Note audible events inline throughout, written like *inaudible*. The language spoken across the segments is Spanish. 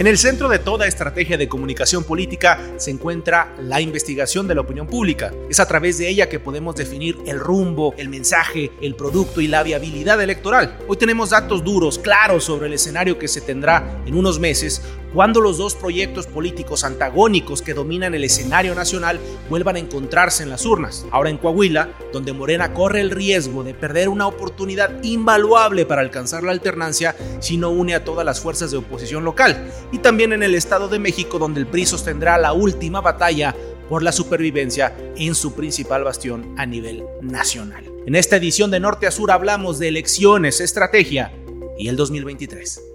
En el centro de toda estrategia de comunicación política se encuentra la investigación de la opinión pública. Es a través de ella que podemos definir el rumbo, el mensaje, el producto y la viabilidad electoral. Hoy tenemos datos duros, claros sobre el escenario que se tendrá en unos meses cuando los dos proyectos políticos antagónicos que dominan el escenario nacional vuelvan a encontrarse en las urnas. Ahora en Coahuila, donde Morena corre el riesgo de perder una oportunidad invaluable para alcanzar la alternancia si no une a todas las fuerzas de oposición local. Y también en el Estado de México, donde el PRI sostendrá la última batalla por la supervivencia en su principal bastión a nivel nacional. En esta edición de Norte a Sur hablamos de elecciones, estrategia y el 2023.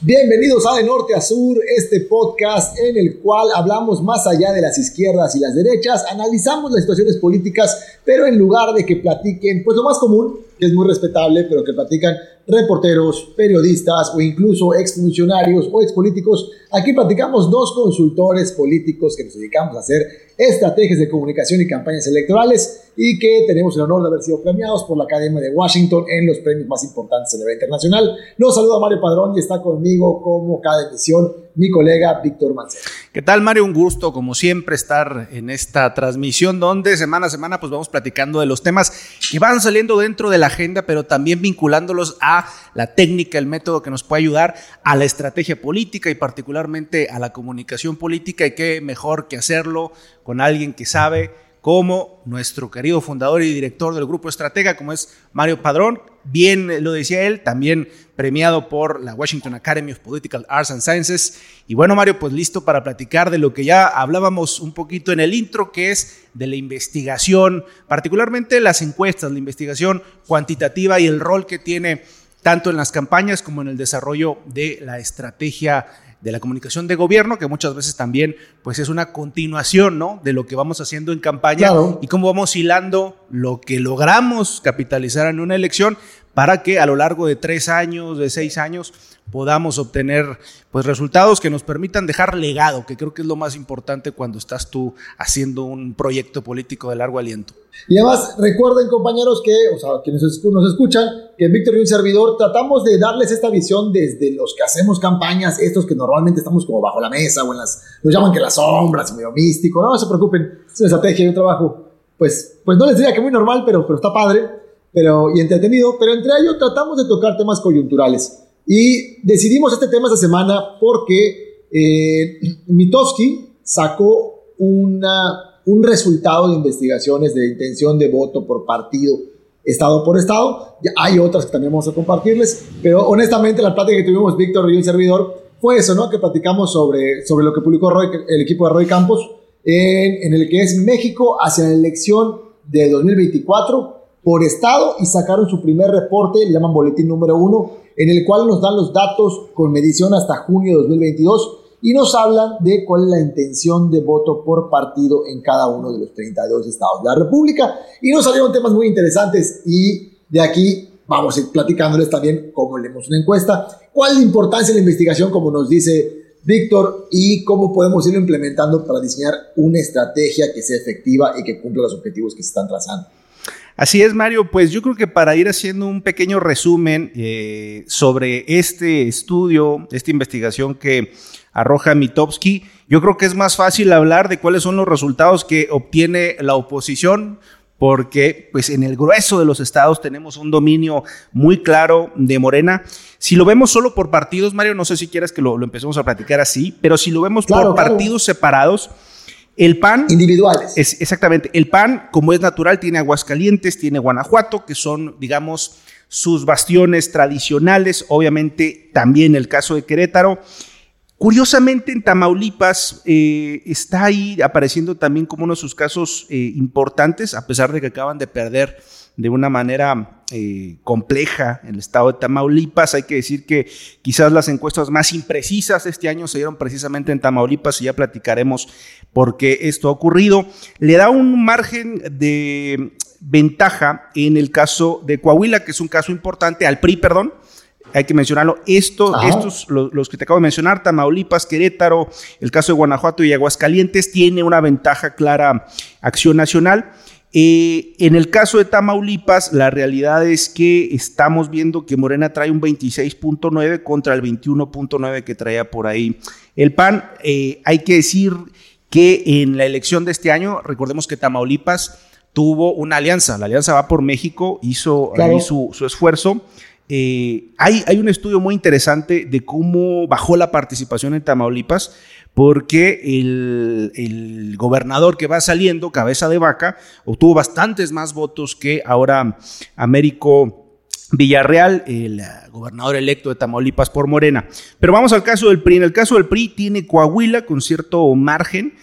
Bienvenidos a De Norte a Sur, este podcast en el cual hablamos más allá de las izquierdas y las derechas, analizamos las situaciones políticas, pero en lugar de que platiquen, pues lo más común, que es muy respetable, pero que platican reporteros, periodistas o incluso exfuncionarios o expolíticos, aquí platicamos dos consultores políticos que nos dedicamos a hacer estrategias de comunicación y campañas electorales y que tenemos el honor de haber sido premiados por la Academia de Washington en los premios más importantes a nivel internacional. Los saluda Mario Padrón y está conmigo como cada edición mi colega Víctor Mancera. ¿Qué tal Mario? Un gusto como siempre estar en esta transmisión donde semana a semana pues vamos platicando de los temas que van saliendo dentro de la agenda pero también vinculándolos a la técnica, el método que nos puede ayudar a la estrategia política y particularmente a la comunicación política y qué mejor que hacerlo con alguien que sabe como nuestro querido fundador y director del grupo Estratega, como es Mario Padrón. Bien lo decía él, también premiado por la Washington Academy of Political Arts and Sciences. Y bueno, Mario, pues listo para platicar de lo que ya hablábamos un poquito en el intro, que es de la investigación, particularmente las encuestas, la investigación cuantitativa y el rol que tiene tanto en las campañas como en el desarrollo de la estrategia de la comunicación de gobierno, que muchas veces también pues es una continuación ¿no? de lo que vamos haciendo en campaña y cómo vamos hilando lo que logramos capitalizar en una elección para que a lo largo de tres años, de seis años, podamos obtener pues resultados que nos permitan dejar legado, que creo que es lo más importante cuando estás tú haciendo un proyecto político de largo aliento. Y además recuerden compañeros que, o sea, quienes nos escuchan, que Víctor y un servidor tratamos de darles esta visión desde los que hacemos campañas, estos que normalmente estamos como bajo la mesa o en las, nos llaman que las sombras, medio místico, no, se preocupen, es una estrategia y un trabajo, pues, pues no les diría que muy normal, pero, pero está padre pero, y entretenido, pero entre ellos tratamos de tocar temas coyunturales. Y decidimos este tema esta semana porque eh, Mitowski sacó una, un resultado de investigaciones de intención de voto por partido, estado por estado. Hay otras que también vamos a compartirles, pero honestamente la plática que tuvimos Víctor y un servidor fue eso, ¿no? Que platicamos sobre, sobre lo que publicó el equipo de Roy Campos, en, en el que es México hacia la elección de 2024 por estado y sacaron su primer reporte, le llaman boletín número uno, en el cual nos dan los datos con medición hasta junio de 2022 y nos hablan de cuál es la intención de voto por partido en cada uno de los 32 estados de la República. Y nos salieron temas muy interesantes y de aquí vamos a ir platicándoles también cómo leemos una encuesta, cuál es la importancia de la investigación, como nos dice Víctor, y cómo podemos irlo implementando para diseñar una estrategia que sea efectiva y que cumpla los objetivos que se están trazando. Así es, Mario. Pues yo creo que para ir haciendo un pequeño resumen eh, sobre este estudio, esta investigación que arroja Mitowski, yo creo que es más fácil hablar de cuáles son los resultados que obtiene la oposición, porque pues en el grueso de los estados tenemos un dominio muy claro de Morena. Si lo vemos solo por partidos, Mario, no sé si quieres que lo, empecemos a platicar así, pero si lo vemos por partidos separados, el PAN. Individuales. Es, exactamente. El PAN, como es natural, tiene Aguascalientes, tiene Guanajuato, que son, digamos, sus bastiones tradicionales. Obviamente, también el caso de Querétaro. Curiosamente, en Tamaulipas eh, está ahí apareciendo también como uno de sus casos eh, importantes, a pesar de que acaban de perder de una manera eh, compleja en el estado de Tamaulipas. Hay que decir que quizás las encuestas más imprecisas este año se dieron precisamente en Tamaulipas y ya platicaremos por qué esto ha ocurrido. Le da un margen de ventaja en el caso de Coahuila, que es un caso importante, al PRI, perdón, hay que mencionarlo. Esto, estos, los, que te acabo de mencionar, Tamaulipas, Querétaro, el caso de Guanajuato y Aguascalientes, tiene una ventaja clara acción nacional. Eh, en el caso de Tamaulipas, la realidad es que estamos viendo que Morena trae un 26.9 contra el 21.9 que traía por ahí el PAN. Eh, hay que decir que en la elección de este año, recordemos que Tamaulipas tuvo una alianza, la alianza va por México, hizo su, esfuerzo. Eh, hay, hay un estudio muy interesante de cómo bajó la participación en Tamaulipas porque el, gobernador que va saliendo, cabeza de vaca, obtuvo bastantes más votos que ahora Américo Villarreal, el gobernador electo de Tamaulipas por Morena. Pero vamos al caso del PRI. En el caso del PRI tiene Coahuila con cierto margen,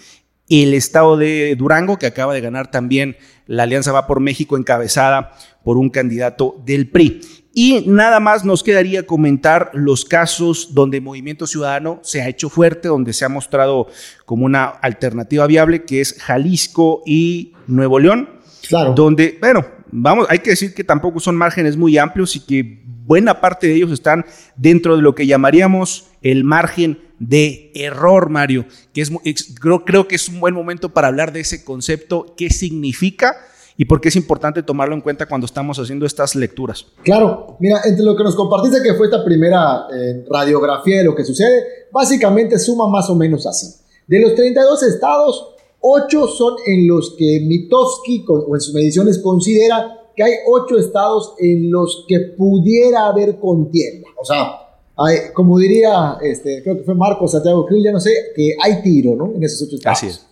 el estado de Durango, que acaba de ganar también la Alianza Va por México, encabezada por un candidato del PRI. Y nada más nos quedaría comentar los casos donde Movimiento Ciudadano se ha hecho fuerte, donde se ha mostrado como una alternativa viable, que es Jalisco y Nuevo León. Claro. Donde, bueno, vamos, hay que decir que tampoco son márgenes muy amplios y que buena parte de ellos están dentro de lo que llamaríamos el margen de error, Mario, que es, creo, creo que es un buen momento para hablar de ese concepto, qué significa y por qué es importante tomarlo en cuenta cuando estamos haciendo estas lecturas. Claro, mira, entre lo que nos compartiste que fue esta primera eh, radiografía de lo que sucede, básicamente suma más o menos así. De los 32 estados, 8 son en los que Mitofsky o en sus mediciones considera que hay 8 estados en los que pudiera haber contienda. O sea, hay, como diría, este, creo que fue Marco Santiago Krill, ya no sé, que hay tiro, ¿no? En esos 8 estados. Así es.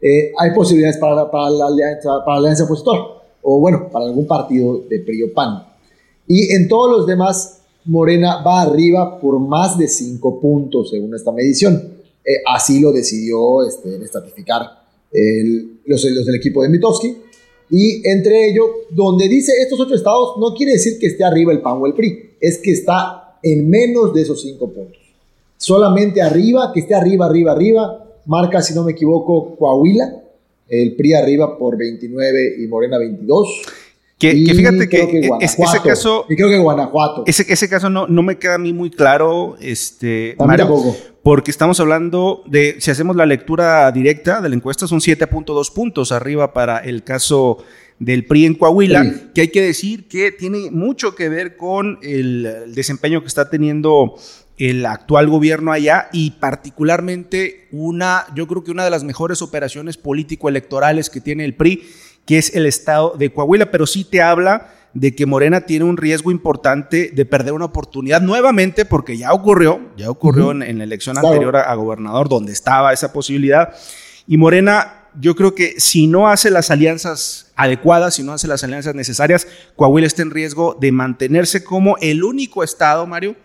Eh, hay posibilidades para, para, la alianza, para la alianza opositor, o bueno, para algún partido de PRI PAN. Y en todos los demás, Morena va arriba por más de 5 puntos según esta medición. Eh, así lo decidió este, estatificar los, los, del equipo de Mitowski. Y entre ellos, donde dice estos ocho estados, no quiere decir que esté arriba el PAN o el PRI, es que está en menos de esos 5 puntos. Solamente arriba, que esté arriba, arriba, arriba, marca, si no me equivoco, Coahuila, el PRI arriba por 29 y Morena 22. Que, fíjate que, ese caso. Y creo que Guanajuato. Ese, ese caso no, no me queda a mí muy claro, este, Mario, porque estamos hablando de, si hacemos la lectura directa de la encuesta, son 7.2 puntos arriba para el caso del PRI en Coahuila, que hay que decir que tiene mucho que ver con el desempeño que está teniendo el actual gobierno allá y particularmente una, yo creo que una de las mejores operaciones político-electorales que tiene el PRI, que es el estado de Coahuila, pero sí te habla de que Morena tiene un riesgo importante de perder una oportunidad nuevamente, porque ya ocurrió, ya ocurrió en, la elección anterior a, a gobernador, donde estaba esa posibilidad, y Morena yo creo que si no hace las alianzas adecuadas, si no hace las alianzas necesarias, Coahuila está en riesgo de mantenerse como el único estado, Mario,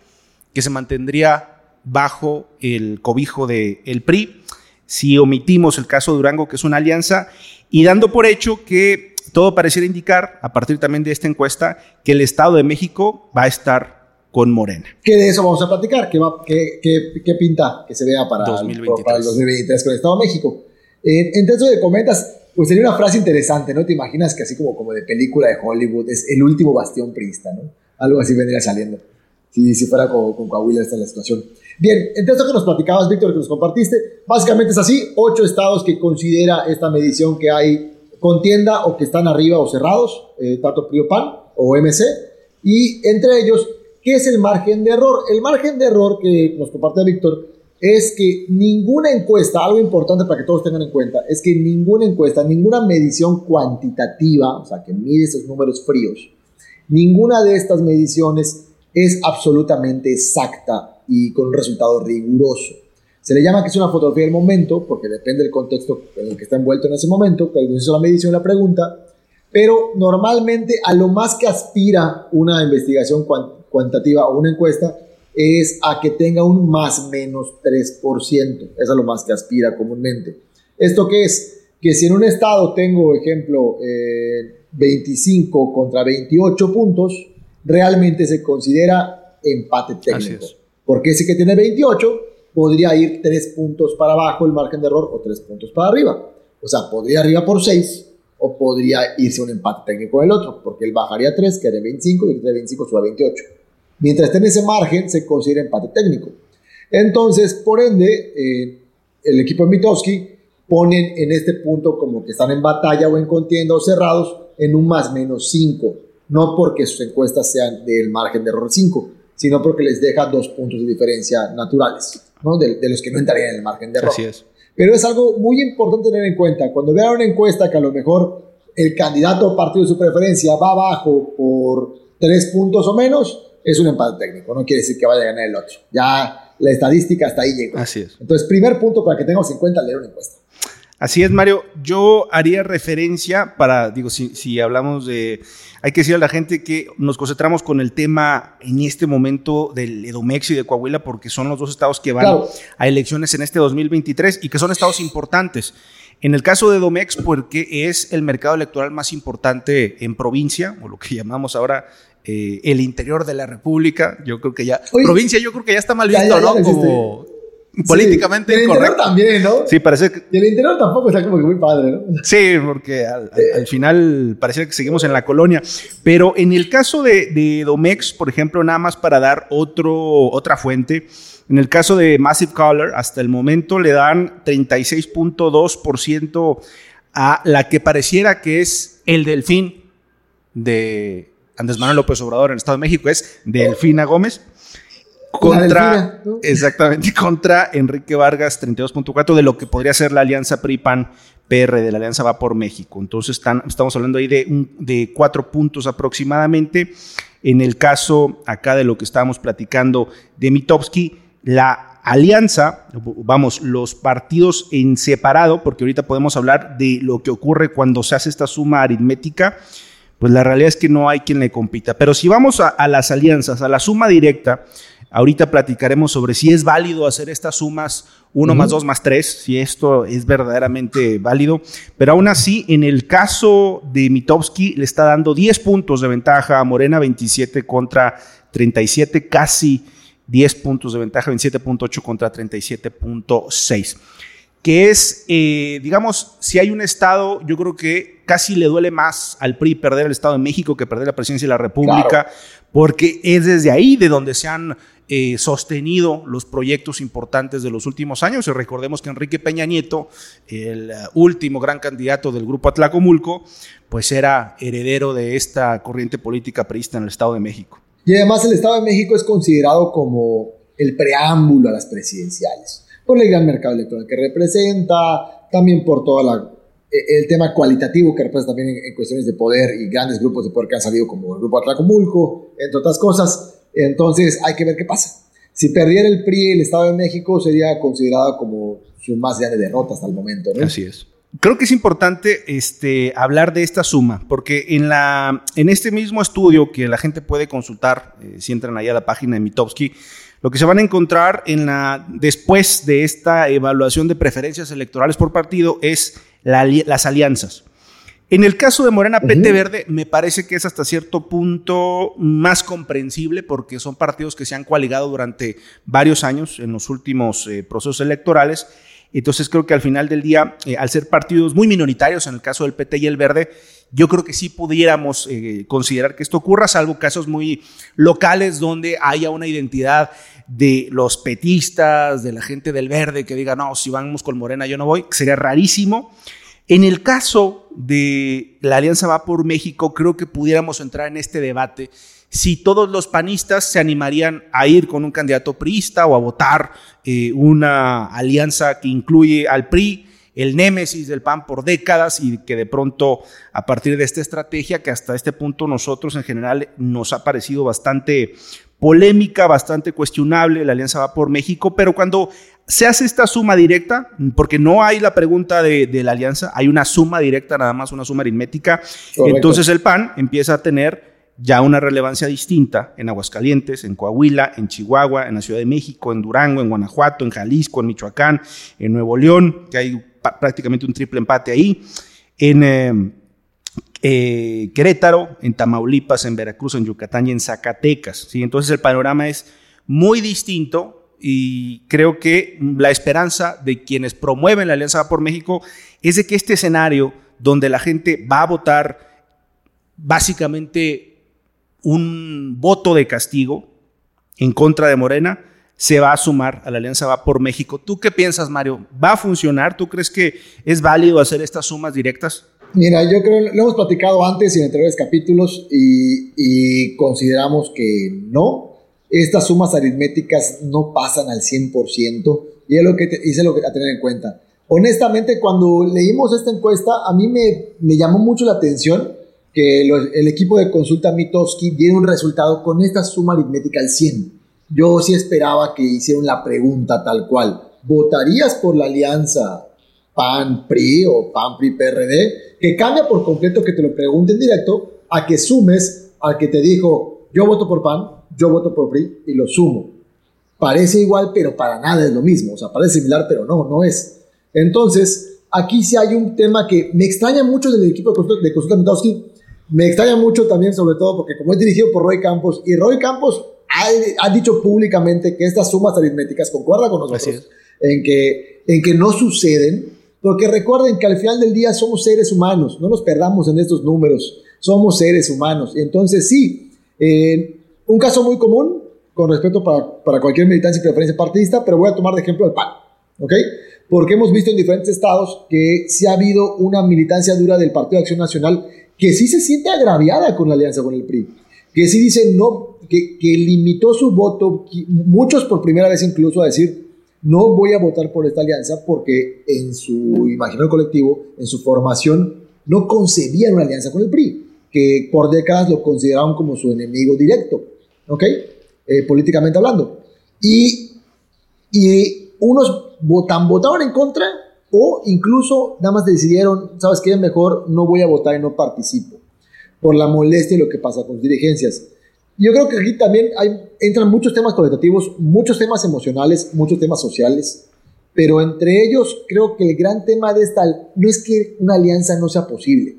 que se mantendría bajo el cobijo del el PRI, si omitimos el caso de Durango, que es una alianza, y dando por hecho que todo pareciera indicar, a partir también de esta encuesta, que el Estado de México va a estar con Morena. Que de eso vamos a platicar, ¿qué, pinta que se vea para, 2023. para el 2023 con el Estado de México? Eh, entonces, de comentas, pues sería una frase interesante, ¿no? Te imaginas que así como, como de película de Hollywood, es el último bastión priista, ¿no? Algo así vendría saliendo si, si fuera con, con, Coahuila esta es la situación. Bien, entonces lo que nos platicabas, Víctor, que nos compartiste, básicamente es así, ocho estados que considera esta medición que hay contienda o que están arriba o cerrados, eh, tanto PRIOPAN o MC, y entre ellos, ¿qué es el margen de error? El margen de error que nos comparte Víctor es que ninguna encuesta, algo importante para que todos tengan en cuenta, es que ninguna encuesta, ninguna medición cuantitativa, o sea, que mide esos números fríos, ninguna de estas mediciones es absolutamente exacta y con un resultado riguroso. Se le llama que es una fotografía del momento, porque depende del contexto en el que está envuelto en ese momento, que hizo la medición la pregunta, pero normalmente a lo más que aspira una investigación cuantitativa o una encuesta es a que tenga un más menos 3%. Eso es lo más que aspira comúnmente. ¿Esto qué es? Que si en un estado tengo, ejemplo, 25 eh, contra 28 puntos, realmente se considera empate técnico. Porque ese que tiene 28 podría ir 3 puntos para abajo el margen de error o 3 puntos para arriba. O sea, podría arriba por 6 o podría irse un empate técnico con el otro, porque él bajaría 3, quedaría 25 y el de 25 sube a 28. Mientras esté en ese margen, se considera empate técnico. Entonces, por ende, eh, el equipo de Mitowski ponen en este punto como que están en batalla o en contienda o cerrados en un más menos 5. No porque sus encuestas sean del margen de error 5, sino porque les deja dos puntos de diferencia naturales, ¿no? de, de los que no entrarían en el margen de error. Así es. Pero es algo muy importante tener en cuenta. Cuando vean una encuesta que a lo mejor el candidato o partido de su preferencia va abajo por tres puntos o menos, es un empate técnico. No quiere decir que vaya a ganar el otro. Ya la estadística hasta ahí llegó. Así es. Entonces, primer punto para que tengamos en cuenta leer una encuesta. Así es, Mario. Yo haría referencia para, digo, si, si, hablamos de, hay que decir a la gente que nos concentramos con el tema en este momento del Edomex y de Coahuila porque son los dos estados que van claro. a elecciones en este 2023 y que son estados importantes. En el caso de Edomex, porque es el mercado electoral más importante en provincia, o lo que llamamos ahora eh, el interior de la República. Yo creo que ya, Oye, provincia, yo creo que ya está mal visto, ya, ya, ya ¿no? Como políticamente sí, el incorrecto. interior también, ¿no? Sí, parece que... Y el interior tampoco está como que muy padre, ¿no? Sí, porque al, al, al final parece que seguimos en la colonia. Pero en el caso de, de, Domex, por ejemplo, nada más para dar otro, otra fuente, en el caso de Massive Color, hasta el momento le dan 36.2% a la que pareciera que es el delfín de Andrés Manuel López Obrador en el Estado de México, es Delfina Gómez contra Delfina, ¿no? exactamente *laughs* contra Enrique Vargas 32.4 de lo que podría ser la alianza PRI PAN PR de la alianza va por México. Entonces están, estamos hablando ahí de, un, de cuatro puntos aproximadamente. En el caso acá de lo que estábamos platicando de Mitowski la alianza vamos los partidos en separado porque ahorita podemos hablar de lo que ocurre cuando se hace esta suma aritmética pues la realidad es que no hay quien le compita. Pero si vamos a, a las alianzas a la suma directa Ahorita platicaremos sobre si es válido hacer estas sumas 1 uh -huh. más 2 más 3, si esto es verdaderamente válido. Pero aún así, en el caso de Mitowski, le está dando 10 puntos de ventaja a Morena, 27 contra 37, casi 10 puntos de ventaja, 27.8 contra 37.6 que es, eh, digamos, si hay un Estado, yo creo que casi le duele más al PRI perder el Estado de México que perder la presidencia de la República, claro. porque es desde ahí de donde se han eh, sostenido los proyectos importantes de los últimos años. Y recordemos que Enrique Peña Nieto, el uh, último gran candidato del grupo Atlacomulco, pues era heredero de esta corriente política priista en el Estado de México. Y además el Estado de México es considerado como el preámbulo a las presidenciales por el gran mercado electoral que representa, también por todo la, e, el tema cualitativo que representa también en, cuestiones de poder y grandes grupos de poder que han salido como el grupo Atlacomulco, entre otras cosas. Entonces hay que ver qué pasa. Si perdiera el PRI el Estado de México sería considerado como su más grande derrota hasta el momento. ¿no? Así es. Creo que es importante este, hablar de esta suma, porque en, este mismo estudio que la gente puede consultar, eh, si entran ahí a la página de Mitowski, lo que se van a encontrar en la, después de esta evaluación de preferencias electorales por partido es la, las alianzas. En el caso de Morena uh -huh. PT Verde, me parece que es hasta cierto punto más comprensible porque son partidos que se han coaligado durante varios años en los últimos eh, procesos electorales. Entonces creo que al final del día, eh, al ser partidos muy minoritarios, en el caso del PT y el Verde, yo creo que sí pudiéramos eh, considerar que esto ocurra, salvo casos muy locales donde haya una identidad de los petistas, de la gente del verde que diga, no, si vamos con Morena yo no voy, sería rarísimo. En el caso de la Alianza Va por México, creo que pudiéramos entrar en este debate si todos los panistas se animarían a ir con un candidato priista o a votar eh, una alianza que incluye al PRI, el némesis del PAN por décadas y que de pronto a partir de esta estrategia que hasta este punto nosotros en general nos ha parecido bastante polémica, bastante cuestionable, la alianza va por México, pero cuando se hace esta suma directa, porque no hay la pregunta de, de la alianza, hay una suma directa, nada más una suma aritmética, Correcto. entonces el PAN empieza a tener ya una relevancia distinta en Aguascalientes, en Coahuila, en Chihuahua, en la Ciudad de México, en Durango, en Guanajuato, en Jalisco, en Michoacán, en Nuevo León, que hay prácticamente un triple empate ahí, en eh, eh, Querétaro, en Tamaulipas, en Veracruz, en Yucatán y en Zacatecas. ¿sí? Entonces el panorama es muy distinto y creo que la esperanza de quienes promueven la Alianza por México es de que este escenario donde la gente va a votar básicamente un voto de castigo en contra de Morena, se va a sumar a la Alianza Va por México. ¿Tú qué piensas, Mario? ¿Va a funcionar? ¿Tú crees que es válido hacer estas sumas directas? Mira, yo creo, lo hemos platicado antes en anteriores capítulos y, consideramos que no. Estas sumas aritméticas no pasan al 100% y es lo que, es lo que a tener en cuenta. Honestamente, cuando leímos esta encuesta, a mí me, me llamó mucho la atención que el equipo de consulta Mitowski diera un resultado con esta suma aritmética al 100. Yo sí esperaba que hicieran la pregunta tal cual. ¿Votarías por la alianza PAN-PRI o PAN-PRI-PRD? Que cambia por completo que te lo pregunten directo a que sumes al que te dijo yo voto por PAN, yo voto por PRI y lo sumo. Parece igual, pero para nada es lo mismo. O sea, parece similar, pero no, no es. Entonces, aquí sí hay un tema que me extraña mucho del equipo de consulta, de consulta Mitowski. Me extraña mucho también, sobre todo, porque como es dirigido por Roy Campos, y Roy Campos ha, dicho públicamente que estas sumas aritméticas concuerda con nosotros en que, en que no suceden, porque recuerden que al final del día somos seres humanos, no nos perdamos en estos números, somos seres humanos. Entonces, sí, un caso muy común, con respeto para, para cualquier militancia y preferencia partidista, pero voy a tomar de ejemplo el PAN, ¿ok? Porque hemos visto en diferentes estados que sí ha habido una militancia dura del Partido de Acción Nacional que sí se siente agraviada con la alianza con el PRI, que sí dice no, que, que limitó su voto, muchos por primera vez incluso a decir, no voy a votar por esta alianza porque en su imaginario colectivo, en su formación, no concebían una alianza con el PRI, que por décadas lo consideraban como su enemigo directo, ¿ok? Eh, políticamente hablando. Y, y unos votan, votaron en contra o incluso nada más decidieron, ¿sabes qué? Mejor no voy a votar y no participo por la molestia y lo que pasa con dirigencias. Yo creo que aquí también hay, entran muchos temas cualitativos, muchos temas emocionales, muchos temas sociales, pero entre ellos creo que el gran tema de esta no es que una alianza no sea posible,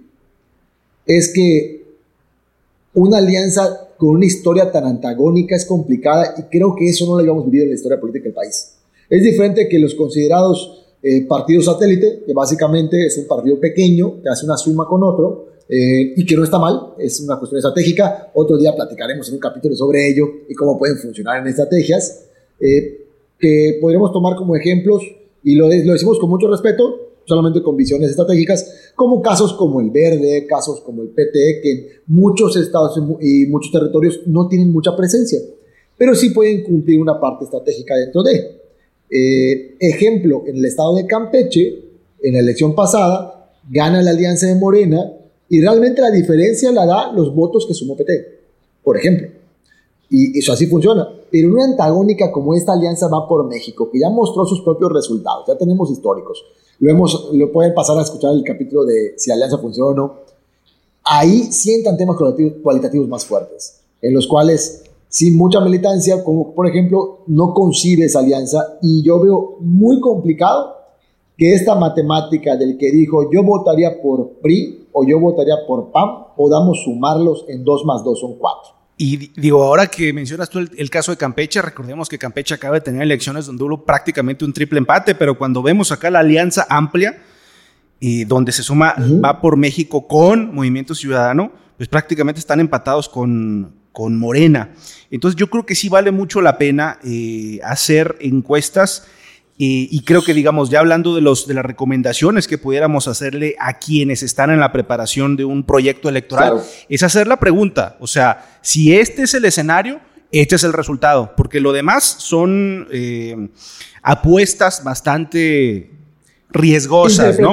es que una alianza con una historia tan antagónica es complicada y creo que eso no lo habíamos vivido en la historia política del país. Es diferente que los considerados eh, partidos satélite, que básicamente es un partido pequeño que hace una suma con otro, eh, y que no está mal, es una cuestión estratégica. Otro día platicaremos en un capítulo sobre ello y cómo pueden funcionar en estrategias, eh, que podríamos tomar como ejemplos, y lo, lo decimos con mucho respeto, solamente con visiones estratégicas, como casos como el Verde, casos como el PT, que en muchos estados y muchos territorios no tienen mucha presencia, pero sí pueden cumplir una parte estratégica dentro de. Eh, ejemplo, en el estado de Campeche, en la elección pasada, gana la alianza de Morena y realmente la diferencia la da los votos que sumó PT, por ejemplo. Y eso así funciona. Pero una antagónica como esta alianza va por México, que ya mostró sus propios resultados, ya tenemos históricos. Lo, hemos, lo pueden pasar a escuchar el capítulo de si la alianza funciona o no. Ahí sientan temas cualitativos más fuertes, en los cuales sin mucha militancia, como por ejemplo, no concibe esa alianza y yo veo muy complicado que esta matemática del que dijo yo votaría por PRI o yo votaría por PAM, podamos sumarlos en 2 más 2 son 4. Y digo, ahora que mencionas tú el, caso de Campeche, recordemos que Campeche acaba de tener elecciones donde hubo prácticamente un triple empate, pero cuando vemos acá la alianza amplia, y donde se suma, va por México con Movimiento Ciudadano, pues prácticamente están empatados con, con Morena. Entonces yo creo que sí vale mucho la pena eh, hacer encuestas y creo que, digamos, ya hablando de, los, de las recomendaciones que pudiéramos hacerle a quienes están en la preparación de un proyecto electoral, es hacer la pregunta, o sea, si este es el escenario, este es el resultado, porque lo demás son eh, apuestas bastante riesgosas, ¿no?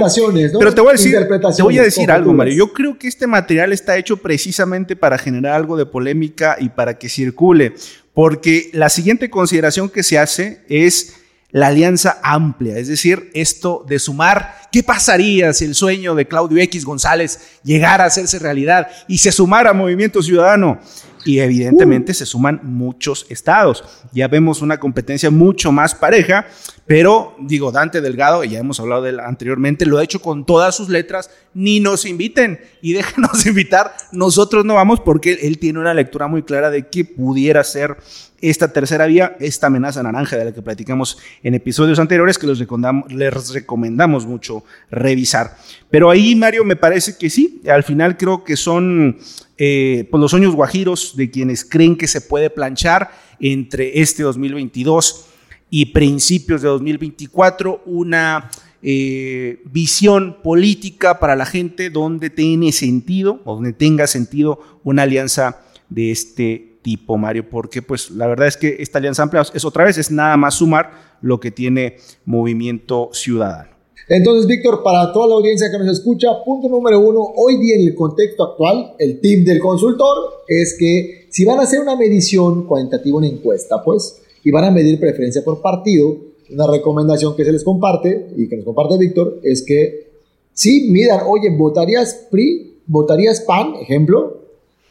Pero te voy a decir, te voy a decir algo, Mario. Yo creo que este material está hecho precisamente para generar algo de polémica y para que circule, porque la siguiente consideración que se hace es la alianza amplia, es decir, esto de sumar, ¿qué pasaría si el sueño de Claudio X González llegara a hacerse realidad y se sumara a Movimiento Ciudadano? Y evidentemente se suman muchos estados. Ya vemos una competencia mucho más pareja, pero digo, Dante Delgado, ya hemos hablado de él anteriormente, lo ha hecho con todas sus letras, ni nos inviten y déjenos *laughs* invitar, nosotros no vamos porque él tiene una lectura muy clara de que pudiera ser esta tercera vía, esta amenaza naranja de la que platicamos en episodios anteriores, que recomendamos, les recomendamos mucho revisar. Pero ahí, Mario, me parece que sí, al final creo que son eh, pues los sueños guajiros de quienes creen que se puede planchar entre este 2022 y principios de 2024 una eh, visión política para la gente donde tiene sentido, o donde tenga sentido una alianza de este tipo, Mario, porque pues la verdad es que esta alianza amplia es otra vez, es nada más sumar lo que tiene Movimiento Ciudadano. Entonces, Víctor, para toda la audiencia que nos escucha, punto número uno, hoy día en el contexto actual, el tip del consultor es que si van a hacer una medición cuantitativa, una encuesta, pues, y van a medir preferencia por partido, una recomendación que se les comparte y que nos comparte Víctor es que si miran, oye, ¿votarías PRI? ¿Votarías PAN? Ejemplo.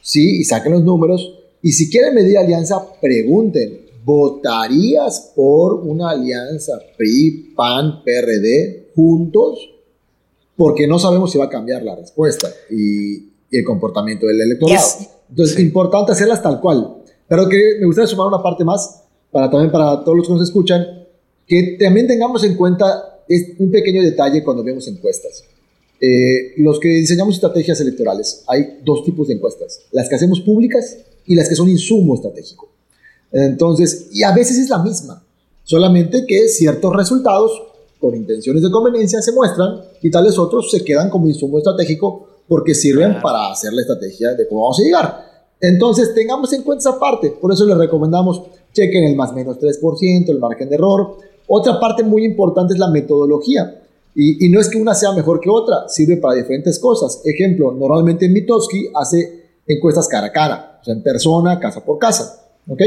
Sí, y saquen los números y si quieren medir alianza, pregunten, ¿votarías por una alianza PRI, PAN, PRD juntos? Porque no sabemos si va a cambiar la respuesta y, el comportamiento del electorado. Entonces, es importante hacerlas tal cual. Pero que me gustaría sumar una parte más, para también para todos los que nos escuchan, que también tengamos en cuenta un pequeño detalle cuando vemos encuestas. Eh, los que diseñamos estrategias electorales, hay dos tipos de encuestas. Las que hacemos públicas y las que son insumo estratégico. Entonces, y a veces es la misma, solamente que ciertos resultados con intenciones de conveniencia se muestran y tales otros se quedan como insumo estratégico porque sirven para hacer la estrategia de cómo vamos a llegar. Entonces, tengamos en cuenta esa parte, por eso les recomendamos chequen el más menos 3%, el margen de error. Otra parte muy importante es la metodología. Y, y, no es que una sea mejor que otra, sirve para diferentes cosas. Ejemplo, normalmente Mitowski hace encuestas cara a cara o sea, en persona, casa por casa, ¿ok?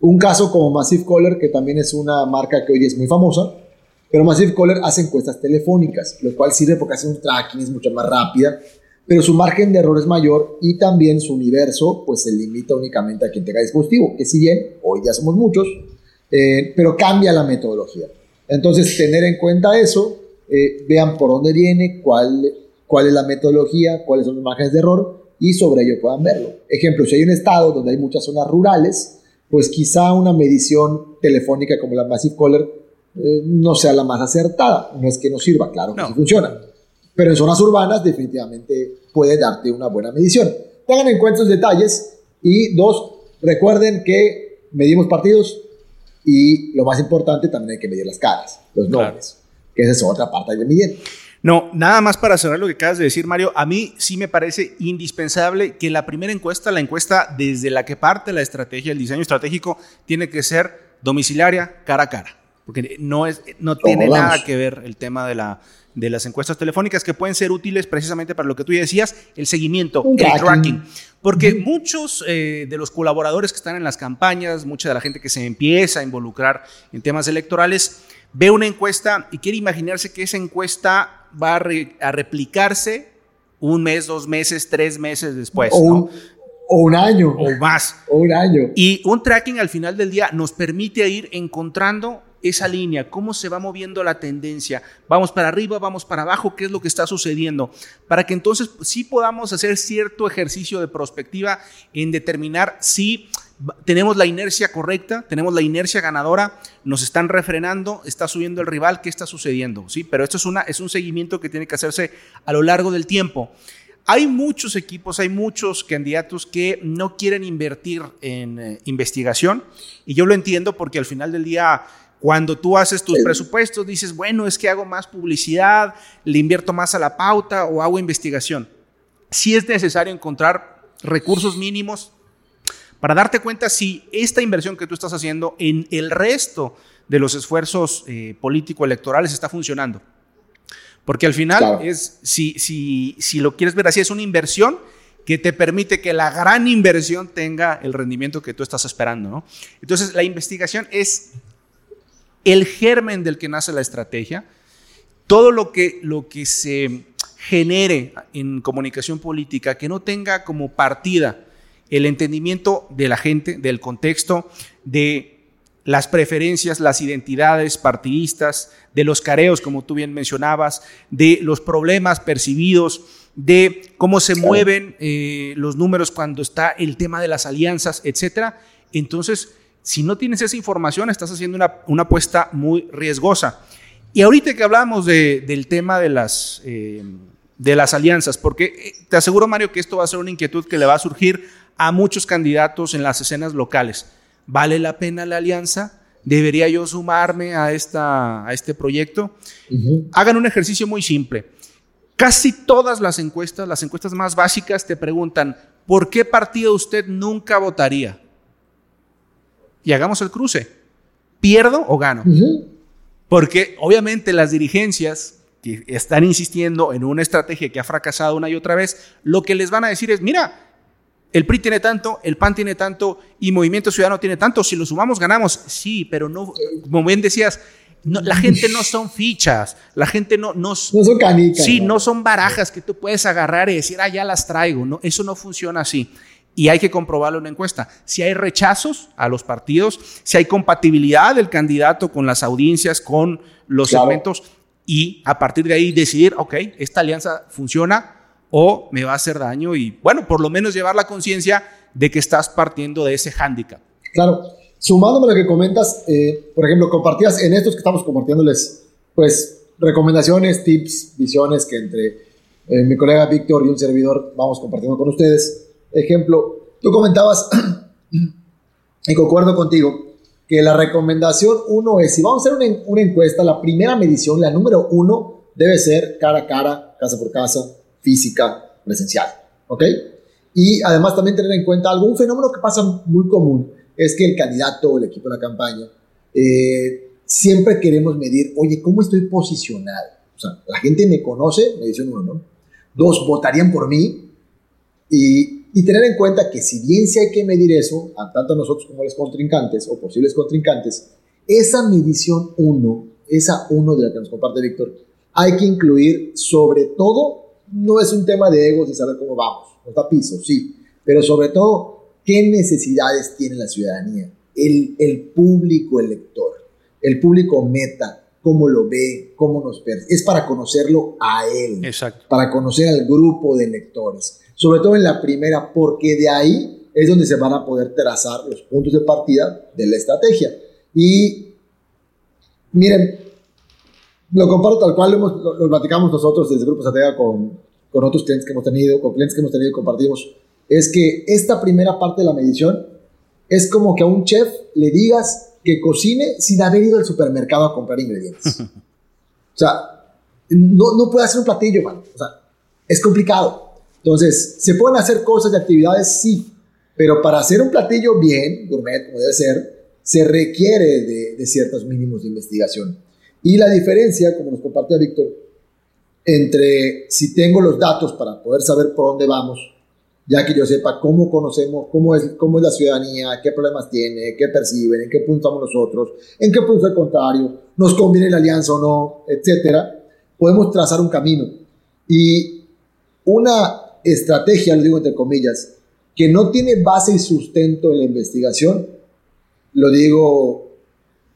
Un caso como Massive Caller, que también es una marca que hoy es muy famosa, pero Massive Caller hace encuestas telefónicas, lo cual sirve porque hace un tracking, es mucho más rápida, pero su margen de error es mayor y también su universo pues se limita únicamente a quien tenga dispositivo, que si bien hoy ya somos muchos, eh, pero cambia la metodología. Entonces, tener en cuenta eso, eh, vean por dónde viene, cuál, cuál es la metodología, cuáles son los márgenes de error y sobre ello puedan verlo. Ejemplo, si hay un estado donde hay muchas zonas rurales, pues quizá una medición telefónica como la Massive Caller eh, no sea la más acertada. No es que no sirva, claro que sí funciona. Pero en zonas urbanas definitivamente puede darte una buena medición. Tengan en cuenta los detalles. Y dos, recuerden que medimos partidos y lo más importante también hay que medir las caras, los nombres, que esa es otra parte de midiendo. No, nada más para cerrar lo que acabas de decir, Mario. A mí sí me parece indispensable que la primera encuesta, la encuesta desde la que parte la estrategia, el diseño estratégico, tiene que ser domiciliaria, cara a cara. Porque no, es, no tiene nada que ver el tema de, la, de las encuestas telefónicas que pueden ser útiles precisamente para lo que tú decías, el seguimiento, el tracking. Porque muchos eh, de los colaboradores que están en las campañas, mucha de la gente que se empieza a involucrar en temas electorales, ve una encuesta y quiere imaginarse que esa encuesta va a, replicarse un mes, dos meses, tres meses después. O, un, o un año. O más. O un año. Y un tracking al final del día nos permite ir encontrando esa línea, cómo se va moviendo la tendencia, vamos para arriba, vamos para abajo, qué es lo que está sucediendo, para que entonces sí podamos hacer cierto ejercicio de prospectiva en determinar si tenemos la inercia correcta, tenemos la inercia ganadora, nos están refrenando, está subiendo el rival, ¿qué está sucediendo? ¿Sí? Pero esto es, una, es un seguimiento que tiene que hacerse a lo largo del tiempo. Hay muchos equipos, hay muchos candidatos que no quieren invertir en eh, investigación y yo lo entiendo porque al final del día, cuando tú haces tus presupuestos, dices, bueno, es que hago más publicidad, le invierto más a la pauta o hago investigación. Si es necesario encontrar recursos mínimos para darte cuenta si esta inversión que tú estás haciendo en el resto de los esfuerzos eh, político-electorales está funcionando. Porque al final es, si, si, si lo quieres ver así, es una inversión que te permite que la gran inversión tenga el rendimiento que tú estás esperando. Entonces, la investigación es el germen del que nace la estrategia. Todo lo que, lo que se genere en comunicación política que no tenga como partida el entendimiento de la gente, del contexto, de las preferencias, las identidades partidistas, de los careos, como tú bien mencionabas, de los problemas percibidos, de cómo se mueven eh, los números cuando está el tema de las alianzas, etcétera. Entonces, Si no tienes esa información, estás haciendo una, apuesta muy riesgosa. Y ahorita que hablamos del tema de las, eh, de las alianzas, porque eh, te aseguro, Mario, que esto va a ser una inquietud que le va a surgir a muchos candidatos en las escenas locales. ¿Vale la pena la alianza? ¿Debería yo sumarme a, esta, a este proyecto? Hagan un ejercicio muy simple. Casi todas las encuestas, las encuestas más básicas, te preguntan, ¿por qué partido usted nunca votaría? Y hagamos el cruce. ¿Pierdo o gano? Porque obviamente las dirigencias que están insistiendo en una estrategia que ha fracasado una y otra vez, lo que les van a decir es, mira, el PRI tiene tanto, el PAN tiene tanto y Movimiento Ciudadano tiene tanto. Si lo sumamos, ganamos. Sí, pero no, como bien decías, la gente no son fichas, la gente no, no, no son canicas. Sí, ¿no? son barajas que tú puedes agarrar y decir, ah, ya las traigo. No, eso no funciona así. Y hay que comprobarlo en una encuesta. Si hay rechazos a los partidos, si hay compatibilidad del candidato con las audiencias, con los segmentos, y a partir de ahí decidir, ok, esta alianza funciona, o me va a hacer daño y, bueno, por lo menos llevar la conciencia de que estás partiendo de ese hándicap. Claro, sumándome a lo que comentas, eh, por ejemplo, compartías en estos que estamos compartiéndoles, pues, recomendaciones, tips, visiones que entre eh, mi colega Víctor y un servidor vamos compartiendo con ustedes. Ejemplo, tú comentabas, *clears throat* y concuerdo contigo, que la recomendación uno es, si vamos a hacer una, encuesta, la primera medición, la número uno, debe ser cara a cara, casa por casa, física presencial. ¿Ok? Y además también tener en cuenta algún fenómeno que pasa muy común, es que el candidato o el equipo de la campaña eh, siempre queremos medir, oye, ¿cómo estoy posicionado? O sea, la gente me conoce, me dice uno, ¿no? Dos, votarían por mí. Y, y tener en cuenta que si bien sí hay que medir eso, tanto nosotros como los contrincantes o posibles contrincantes, esa medición uno, esa uno de la que nos comparte Víctor, hay que incluir sobre todo no es un tema de egos y saber cómo vamos, nos da piso, sí, pero sobre todo, ¿qué necesidades tiene la ciudadanía? El, el público elector, el público meta, cómo lo ve, cómo nos percibe. Es para conocerlo a él, Exacto. para conocer al grupo de electores, sobre todo en la primera, porque de ahí es donde se van a poder trazar los puntos de partida de la estrategia. Y miren, lo comparo tal cual lo, lo, platicamos nosotros desde el Grupo Estratega con, con otros clientes que hemos tenido, con clientes que hemos tenido y compartimos, es que esta primera parte de la medición es como que a un chef le digas que cocine sin haber ido al supermercado a comprar ingredientes. *laughs* o sea, no, no puede hacer un platillo, man. O sea, es complicado. Entonces, ¿se pueden hacer cosas y actividades? Sí. Pero para hacer un platillo bien, gourmet, como debe ser, se requiere de, de ciertos mínimos de investigación. Y la diferencia, como nos compartía Víctor, entre si tengo los datos para poder saber por dónde vamos, ya que yo sepa cómo conocemos, cómo es, cómo es la ciudadanía, qué problemas tiene, qué perciben, en qué punto estamos nosotros, en qué punto el contrario, nos conviene la alianza o no, etcétera, podemos trazar un camino. Y una estrategia, lo digo entre comillas, que no tiene base y sustento en la investigación, lo digo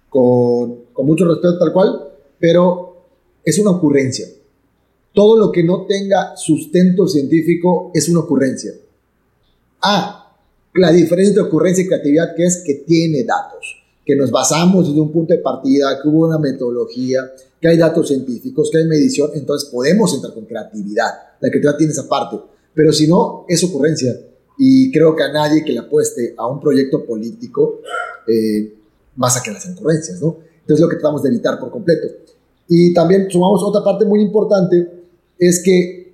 con con mucho respeto tal cual, pero es una ocurrencia. Todo lo que no tenga sustento científico es una ocurrencia. Ah, la diferencia entre ocurrencia y creatividad que es que tiene datos, que nos basamos desde un punto de partida, que hubo una metodología, que hay datos científicos, que hay medición, entonces podemos entrar con creatividad. La creatividad tiene esa parte, pero si no, es ocurrencia. Y creo que a nadie que le apueste a un proyecto político eh, más a que las ocurrencias, ¿no? Entonces, lo que tratamos de evitar por completo. Y también sumamos otra parte muy importante, es que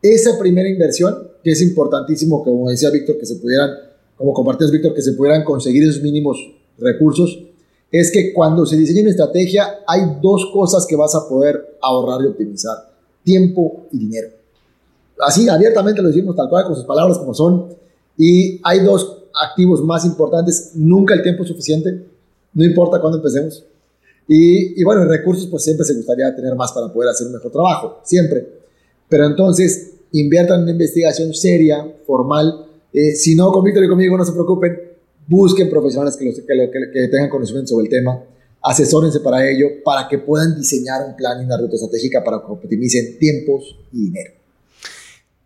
esa primera inversión, que es importantísimo, como decía Víctor, que se pudieran, como compartías Víctor, que se pudieran conseguir esos mínimos recursos, es que cuando se diseña una estrategia hay dos cosas que vas a poder ahorrar y optimizar, tiempo y dinero. Así abiertamente lo decimos tal cual con sus palabras como son. Y hay dos activos más importantes, nunca el tiempo es suficiente, no importa cuándo empecemos, y, bueno, en recursos pues siempre se gustaría tener más para poder hacer un mejor trabajo, siempre. Pero entonces inviertan en una investigación seria, formal. Eh, si no, con Víctor y conmigo no se preocupen, busquen profesionales que, que, que, tengan conocimiento sobre el tema, asesórense para ello, para que puedan diseñar un plan y una ruta estratégica para que optimicen tiempos y dinero.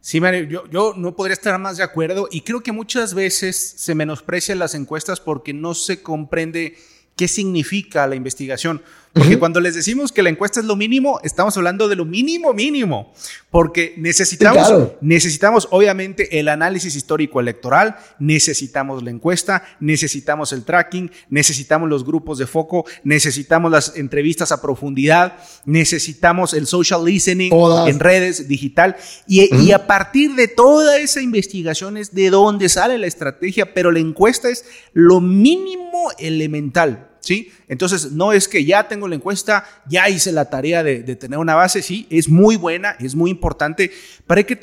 Sí, Mario, yo, yo, no podría estar más de acuerdo y creo que muchas veces se menosprecian las encuestas porque no se comprende qué significa la investigación. Porque cuando les decimos que la encuesta es lo mínimo, estamos hablando de lo mínimo mínimo, porque necesitamos, necesitamos obviamente el análisis histórico electoral, necesitamos la encuesta, necesitamos el tracking, necesitamos los grupos de foco, necesitamos las entrevistas a profundidad, necesitamos el social listening en redes digital. Y, y a partir de toda esa investigación es de dónde sale la estrategia, pero la encuesta es lo mínimo elemental. ¿Sí? Entonces, no es que ya tengo la encuesta, ya hice la tarea de, tener una base, sí, es muy buena, es muy importante, pero hay que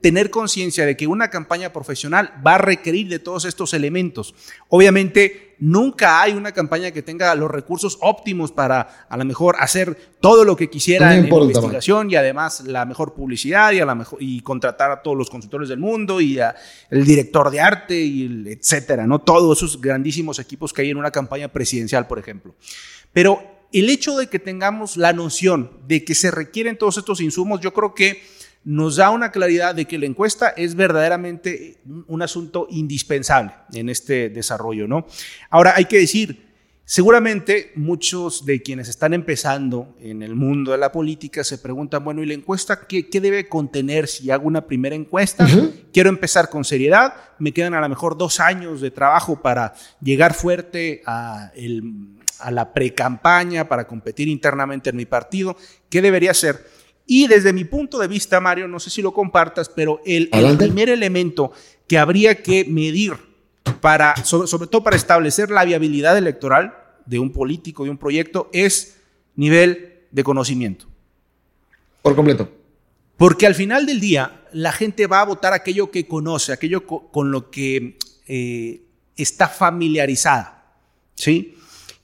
tener conciencia de que una campaña profesional va a requerir de todos estos elementos. Obviamente, nunca hay una campaña que tenga los recursos óptimos para a lo mejor hacer todo lo que quisiera en, investigación y además la mejor publicidad y, a la mejor, y contratar a todos los consultores del mundo y a el director de arte y el, etcétera, ¿no? Todos esos grandísimos equipos que hay en una campaña presidencial, por ejemplo. Pero el hecho de que tengamos la noción de que se requieren todos estos insumos, yo creo que nos da una claridad de que la encuesta es verdaderamente un asunto indispensable en este desarrollo, ¿no? Ahora, hay que decir, seguramente muchos de quienes están empezando en el mundo de la política se preguntan, bueno, ¿y la encuesta qué, debe contener si hago una primera encuesta? Quiero empezar con seriedad, me quedan a lo mejor dos años de trabajo para llegar fuerte a, a la pre-campaña, para competir internamente en mi partido, ¿qué debería hacer? Y desde mi punto de vista, Mario, no sé si lo compartas, pero el, primer elemento que habría que medir para, sobre, todo para establecer la viabilidad electoral de un político, de un proyecto, es nivel de conocimiento. Por completo. Porque al final del día, la gente va a votar aquello que conoce, aquello con lo que eh, está familiarizada. ¿sí?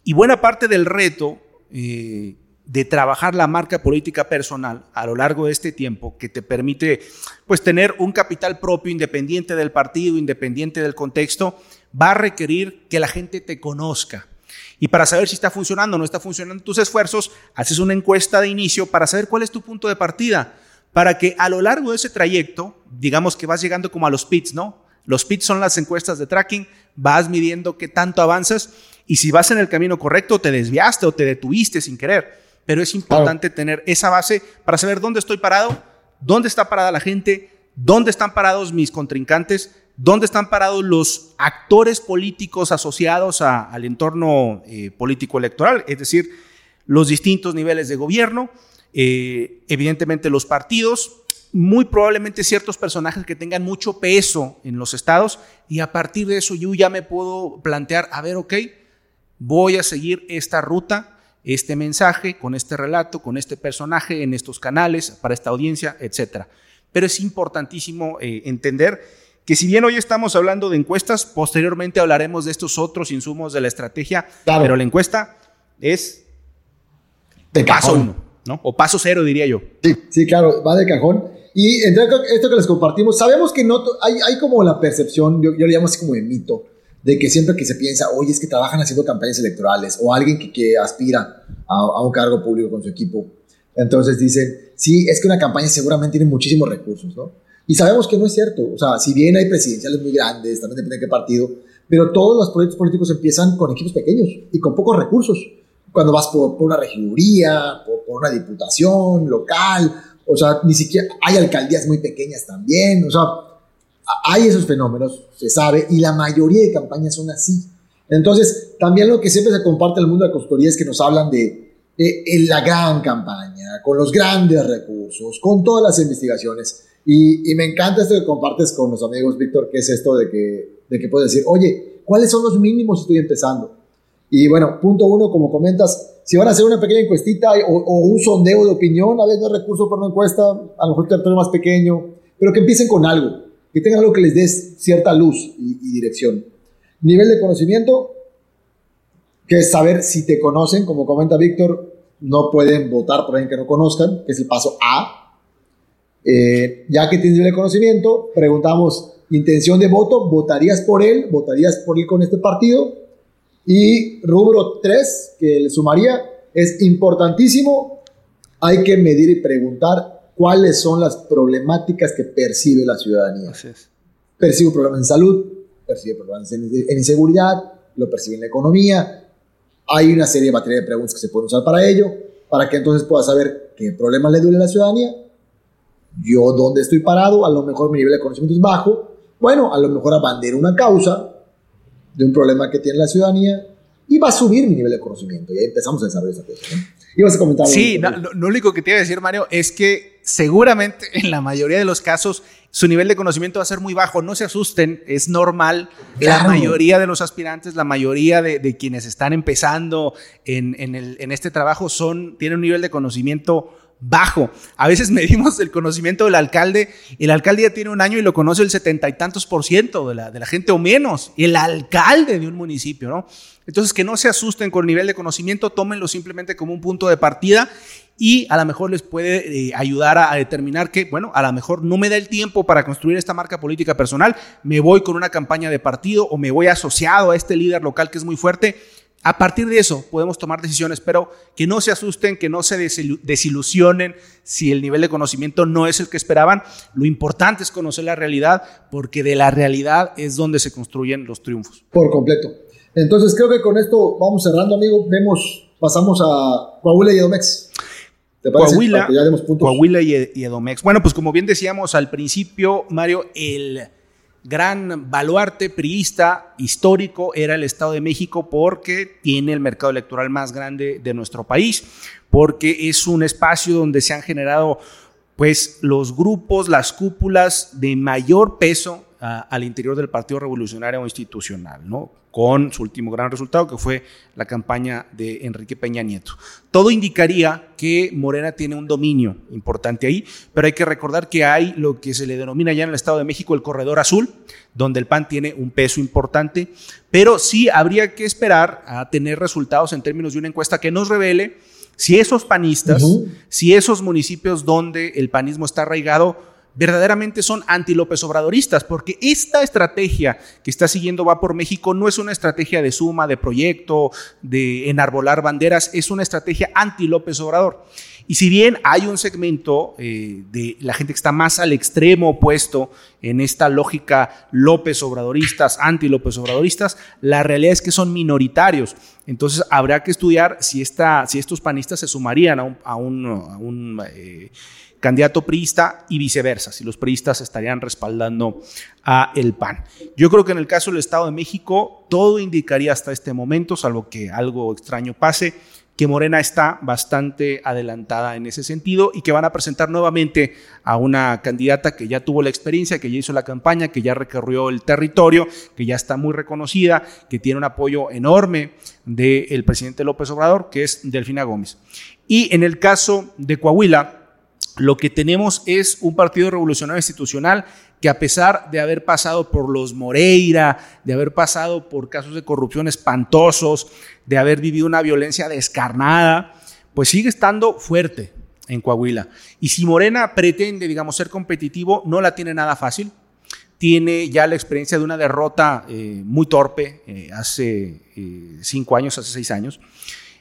Y buena parte del reto eh, de trabajar la marca política personal a lo largo de este tiempo que te permite pues tener un capital propio independiente del partido, independiente del contexto, va a requerir que la gente te conozca. Y para saber si está funcionando o no está funcionando tus esfuerzos, haces una encuesta de inicio para saber cuál es tu punto de partida, para que a lo largo de ese trayecto, digamos que vas llegando como a los pits, ¿no? Los pits son las encuestas de tracking, vas midiendo qué tanto avanzas y si vas en el camino correcto, te desviaste o te detuviste sin querer pero es importante tener esa base para saber dónde estoy parado, dónde está parada la gente, dónde están parados mis contrincantes, dónde están parados los actores políticos asociados al entorno eh, político electoral, es decir, los distintos niveles de gobierno, eh, evidentemente los partidos, muy probablemente ciertos personajes que tengan mucho peso en los estados y a partir de eso yo ya me puedo plantear, a ver, ok, voy a seguir esta ruta este mensaje, con este relato, con este personaje en estos canales, para esta audiencia, etc. Pero es importantísimo eh, entender que si bien hoy estamos hablando de encuestas, posteriormente hablaremos de estos otros insumos de la estrategia, pero la encuesta es de paso uno, ¿no? O paso cero, diría yo. Sí, sí, claro, va de cajón. Y entre esto que les compartimos, sabemos que no hay, hay como la percepción, yo, yo le llamo así como de mito, de que siempre que se piensa, oye, es que trabajan haciendo campañas electorales, o alguien que, aspira a, un cargo público con su equipo, entonces dicen, sí, es que una campaña seguramente tiene muchísimos recursos, ¿no? Y sabemos que no es cierto, o sea, si bien hay presidenciales muy grandes, también depende de qué partido, pero todos los proyectos políticos empiezan con equipos pequeños y con pocos recursos. Cuando vas por, por una regiduría, por, por una diputación local, o sea, ni siquiera hay alcaldías muy pequeñas también, o sea, hay esos fenómenos, se sabe, y la mayoría de campañas son así. Entonces, también lo que siempre se comparte en el mundo de la consultoría es que nos hablan de, la gran campaña, con los grandes recursos, con todas las investigaciones. Y, me encanta esto que compartes con los amigos, Víctor, que es esto de que, de que puedes decir, oye, ¿cuáles son los mínimos si estoy empezando? Y bueno, punto uno, como comentas, si van a hacer una pequeña encuestita o, un sondeo de opinión, a veces no hay recurso para una encuesta, a lo mejor territorio más pequeño, pero que empiecen con algo que tengan algo que les dé cierta luz y, dirección. Nivel de conocimiento, que es saber si te conocen, como comenta Víctor, no pueden votar por alguien que no conozcan, que es el paso A. Eh, ya que tienes nivel de conocimiento, preguntamos intención de voto, ¿votarías por él? ¿Votarías por él con este partido? Y rubro 3, que le sumaría, es importantísimo, hay que medir y preguntar cuáles son las problemáticas que percibe la ciudadanía. Percibe problemas en salud, percibe problemas en, inseguridad, lo percibe en la economía. Hay una serie de materia de preguntas que se pueden usar para ello, para que entonces pueda saber qué problemas le duele a la ciudadanía, yo dónde estoy parado, a lo mejor mi nivel de conocimiento es bajo, bueno, a lo mejor abandero una causa de un problema que tiene la ciudadanía y va a subir mi nivel de conocimiento. Y ahí empezamos a desarrollar esa cosa. Ibas a comentar. Sí, lo, único que te iba a decir, Mario, es que seguramente *laughs* en la mayoría de los casos su nivel de conocimiento va a ser muy bajo. No se asusten, es normal. La mayoría de los aspirantes, la mayoría de, quienes están empezando en, en, este trabajo son, tienen un nivel de conocimiento bajo. A veces *laughs* medimos el conocimiento del alcalde y el alcalde ya tiene un año y lo conoce el setenta y tantos por ciento de la, de la gente o menos. El alcalde de un municipio, ¿no? Entonces, que no se asusten con el nivel de conocimiento, tómenlo simplemente como un punto de partida y a lo mejor les puede eh, ayudar a, determinar que, bueno, a lo mejor no me da el tiempo para construir esta marca política personal, me voy con una campaña de partido o me voy asociado a este líder local que es muy fuerte a partir de eso podemos tomar decisiones, pero que no se asusten, que no se desilusionen si el nivel de conocimiento no es el que esperaban. Lo importante es conocer la realidad, porque de la realidad es donde se construyen los triunfos. Por completo. Entonces creo que con esto vamos cerrando, amigo. Vemos, pasamos a Coahuila y Edomex. ¿Te Coahuila, Coahuila y Edomex. Bueno, pues como bien decíamos al principio, Mario, el gran baluarte priista histórico era el Estado de México porque tiene el mercado electoral más grande de nuestro país, porque es un espacio donde se han generado pues los grupos, las cúpulas de mayor peso al interior del Partido Revolucionario Institucional, ¿no? con su último gran resultado, que fue la campaña de Enrique Peña Nieto. Todo indicaría que Morena tiene un dominio importante ahí, pero hay que recordar que hay lo que se le denomina ya en el Estado de México el corredor azul, donde el PAN tiene un peso importante, pero sí habría que esperar a tener resultados en términos de una encuesta que nos revele si esos panistas, si esos municipios donde el panismo está arraigado, verdaderamente son anti-López Obradoristas, porque esta estrategia que está siguiendo Va por México no es una estrategia de suma, de proyecto, de enarbolar banderas, es una estrategia anti-López Obrador. Y si bien hay un segmento eh, de la gente que está más al extremo opuesto en esta lógica López Obradoristas, anti-López Obradoristas, la realidad es que son minoritarios. Entonces habrá que estudiar si, esta, si estos panistas se sumarían a un, eh, candidato priista y viceversa, si los priistas estarían respaldando a el PAN. Yo creo que en el caso del Estado de México todo indicaría hasta este momento, salvo que algo extraño pase, que Morena está bastante adelantada en ese sentido y que van a presentar nuevamente a una candidata que ya tuvo la experiencia, que ya hizo la campaña, que ya recorrió el territorio, que ya está muy reconocida, que tiene un apoyo enorme del presidente López Obrador, que es Delfina Gómez. Y en el caso de Coahuila, lo que tenemos es un partido revolucionario institucional que a pesar de haber pasado por los Moreira, de haber pasado por casos de corrupción espantosos, de haber vivido una violencia descarnada, pues sigue estando fuerte en Coahuila. Y si Morena pretende, digamos, ser competitivo, no la tiene nada fácil. Tiene ya la experiencia de una derrota eh, muy torpe eh, hace eh, cinco años, hace seis años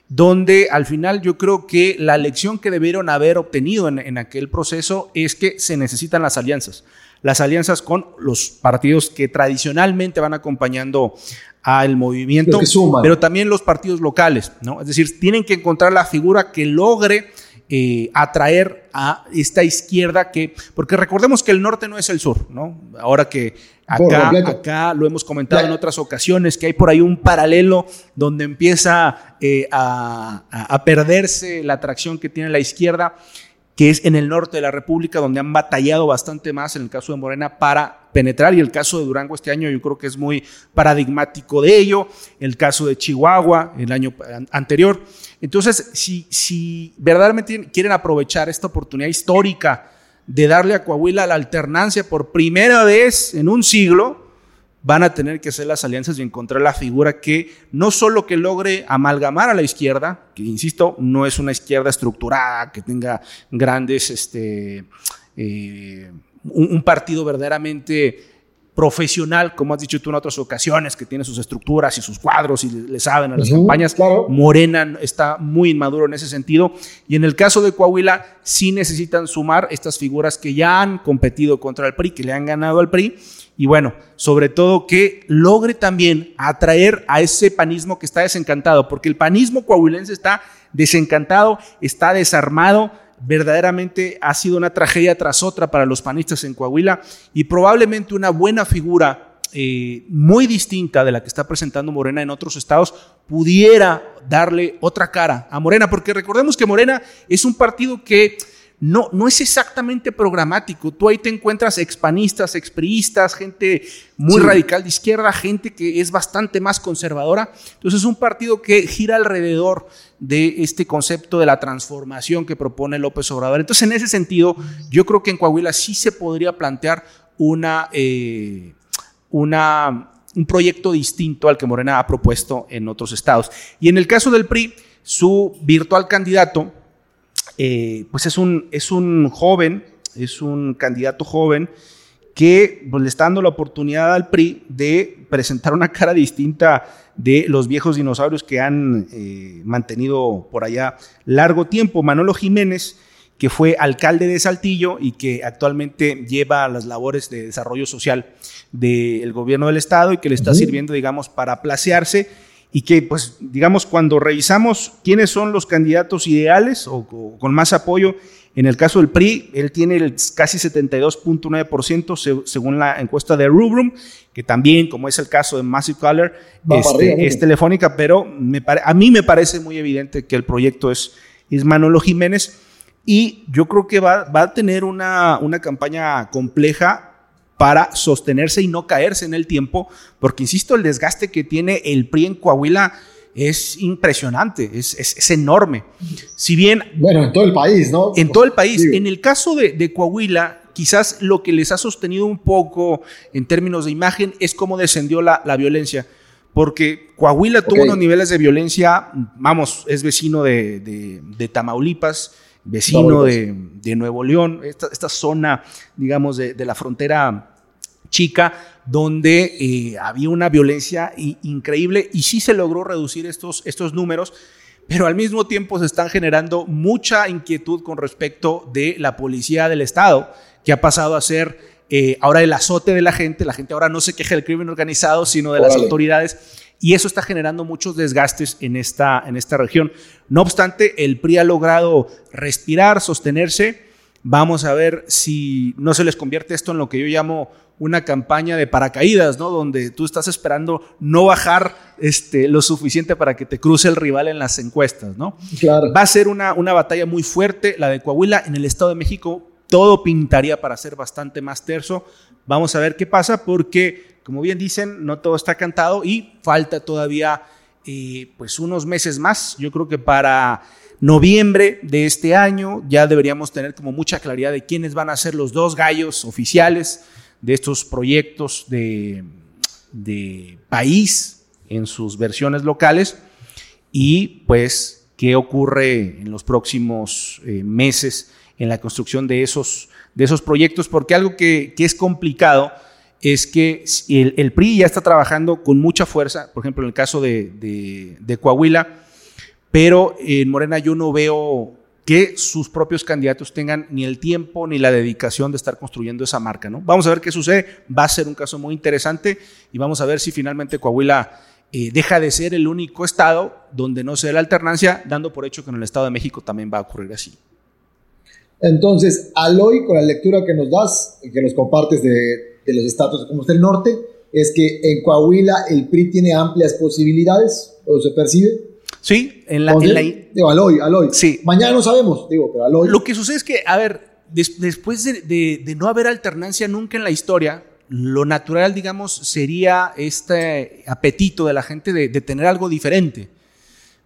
donde al final yo creo que la lección que debieron haber obtenido en, aquel proceso es que se necesitan las alianzas. Las alianzas con los partidos que tradicionalmente van acompañando al movimiento, pero también los partidos locales, ¿no? Es decir, tienen que encontrar la figura que logre eh, atraer a esta izquierda que, porque recordemos que el norte no es el sur, ¿no? Ahora que acá, acá lo hemos comentado en otras ocasiones, que hay por ahí un paralelo donde empieza eh, a, a perderse la atracción que tiene la izquierda que es en el norte de la República, donde han batallado bastante más en el caso de Morena para penetrar, y el caso de Durango este año yo creo que es muy paradigmático de ello, el caso de Chihuahua el año anterior. Entonces, si, si verdaderamente quieren aprovechar esta oportunidad histórica de darle a Coahuila la alternancia por primera vez en un siglo, van a tener que hacer las alianzas y encontrar la figura que no solo que logre amalgamar a la izquierda, que insisto, no es una izquierda estructurada, que tenga grandes, este, eh, un, partido verdaderamente profesional, como has dicho tú en otras ocasiones, que tiene sus estructuras y sus cuadros y le, saben a las campañas. Morena está muy inmaduro en ese sentido. Y en el caso de Coahuila, sí necesitan sumar estas figuras que ya han competido contra el PRI, que le han ganado al PRI. Y bueno, sobre todo que logre también atraer a ese panismo que está desencantado, porque el panismo coahuilense está desencantado, está desarmado, verdaderamente ha sido una tragedia tras otra para los panistas en Coahuila y probablemente una buena figura eh, muy distinta de la que está presentando Morena en otros estados pudiera darle otra cara a Morena, porque recordemos que Morena es un partido que no, no es exactamente programático. Tú ahí te encuentras expanistas, expriistas, gente muy radical de izquierda, gente que es bastante más conservadora. Entonces es un partido que gira alrededor de este concepto de la transformación que propone López Obrador. Entonces en ese sentido, yo creo que en Coahuila sí se podría plantear una, eh, una, un proyecto distinto al que Morena ha propuesto en otros estados. Y en el caso del PRI, su virtual candidato, eh, pues es un, es un joven, es un candidato joven que pues, le está dando la oportunidad al PRI de presentar una cara distinta de los viejos dinosaurios que han eh, mantenido por allá largo tiempo. Manolo Jiménez, que fue alcalde de Saltillo y que actualmente lleva las labores de desarrollo social del gobierno del estado y que le está sirviendo, digamos, para placearse y que, pues, digamos, cuando revisamos quiénes son los candidatos ideales o, con más apoyo, en el caso del PRI, él tiene el casi 72.9% según la encuesta de Rubrum, que también, como es el caso de Massive Color, este, es telefónica, pero me a mí me parece muy evidente que el proyecto es, es Manolo Jiménez y yo creo que va, va a tener una, una campaña compleja para sostenerse y no caerse en el tiempo, porque insisto, el desgaste que tiene el PRI en Coahuila es impresionante, es, enorme. Si bien... Bueno, en todo el país, ¿no? En todo el país. En el caso de, Coahuila, quizás lo que les ha sostenido un poco en términos de imagen es cómo descendió la, violencia. Porque Coahuila tuvo unos niveles de violencia, vamos, es vecino de, Tamaulipas, vecino de, Nuevo León, esta, zona, digamos, de, la frontera chica, donde eh, había una violencia increíble y sí se logró reducir estos, estos números, pero al mismo tiempo se están generando mucha inquietud con respecto de la policía del Estado, que ha pasado a ser eh, ahora el azote de la gente, la gente ahora no se queja del crimen organizado, sino de las autoridades. Y eso está generando muchos desgastes en esta, en esta región. No obstante, el PRI ha logrado respirar, sostenerse. Vamos a ver si no se les convierte esto en lo que yo llamo una campaña de paracaídas, ¿no? Donde tú estás esperando no bajar este, lo suficiente para que te cruce el rival en las encuestas, ¿no? Claro. Va a ser una, una batalla muy fuerte, la de Coahuila. En el Estado de México todo pintaría para ser bastante más terso. Vamos a ver qué pasa porque, como bien dicen, no todo está cantado y falta todavía eh, pues unos meses más. Yo creo que para noviembre de este año ya deberíamos tener como mucha claridad de quiénes van a ser los dos gallos oficiales de estos proyectos de, país en sus versiones locales y pues qué ocurre en los próximos eh, meses en la construcción de esos, de esos proyectos, porque algo que, es complicado es que el, PRI ya está trabajando con mucha fuerza, por ejemplo en el caso de, Coahuila, pero en Morena yo no veo que sus propios candidatos tengan ni el tiempo ni la dedicación de estar construyendo esa marca. ¿no? Vamos a ver qué sucede. Va a ser un caso muy interesante y vamos a ver si finalmente Coahuila eh, deja de ser el único estado donde no se dé la alternancia, dando por hecho que en el Estado de México también va a ocurrir así. Entonces, Aloy, con la lectura que nos das, y que nos compartes de, de los estados como está el norte, es que en Coahuila el PRI tiene amplias posibilidades, o se percibe. Sí, en la... En la digo, Aloy, Aloy. Sí. Mañana no sabemos, digo, pero Aloy. Lo que sucede es que, a ver, después de, no haber alternancia nunca en la historia, lo natural, digamos, sería este apetito de la gente de, tener algo diferente.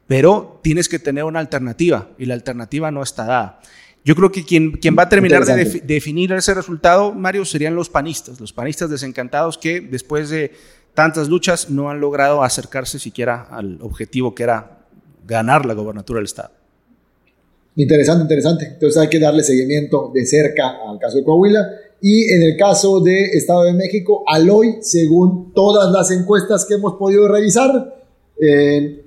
Pero tienes que tener una alternativa y la alternativa no está dada. Yo creo que quien, quien va a terminar de definir ese resultado, Mario, serían los panistas, los panistas desencantados que después de tantas luchas no han logrado acercarse siquiera al objetivo que era ganar la gobernatura del Estado. Interesante, interesante. Entonces hay que darle seguimiento de cerca al caso de Coahuila Y en el caso de Estado de México, al hoy, según todas las encuestas que hemos podido revisar, eh,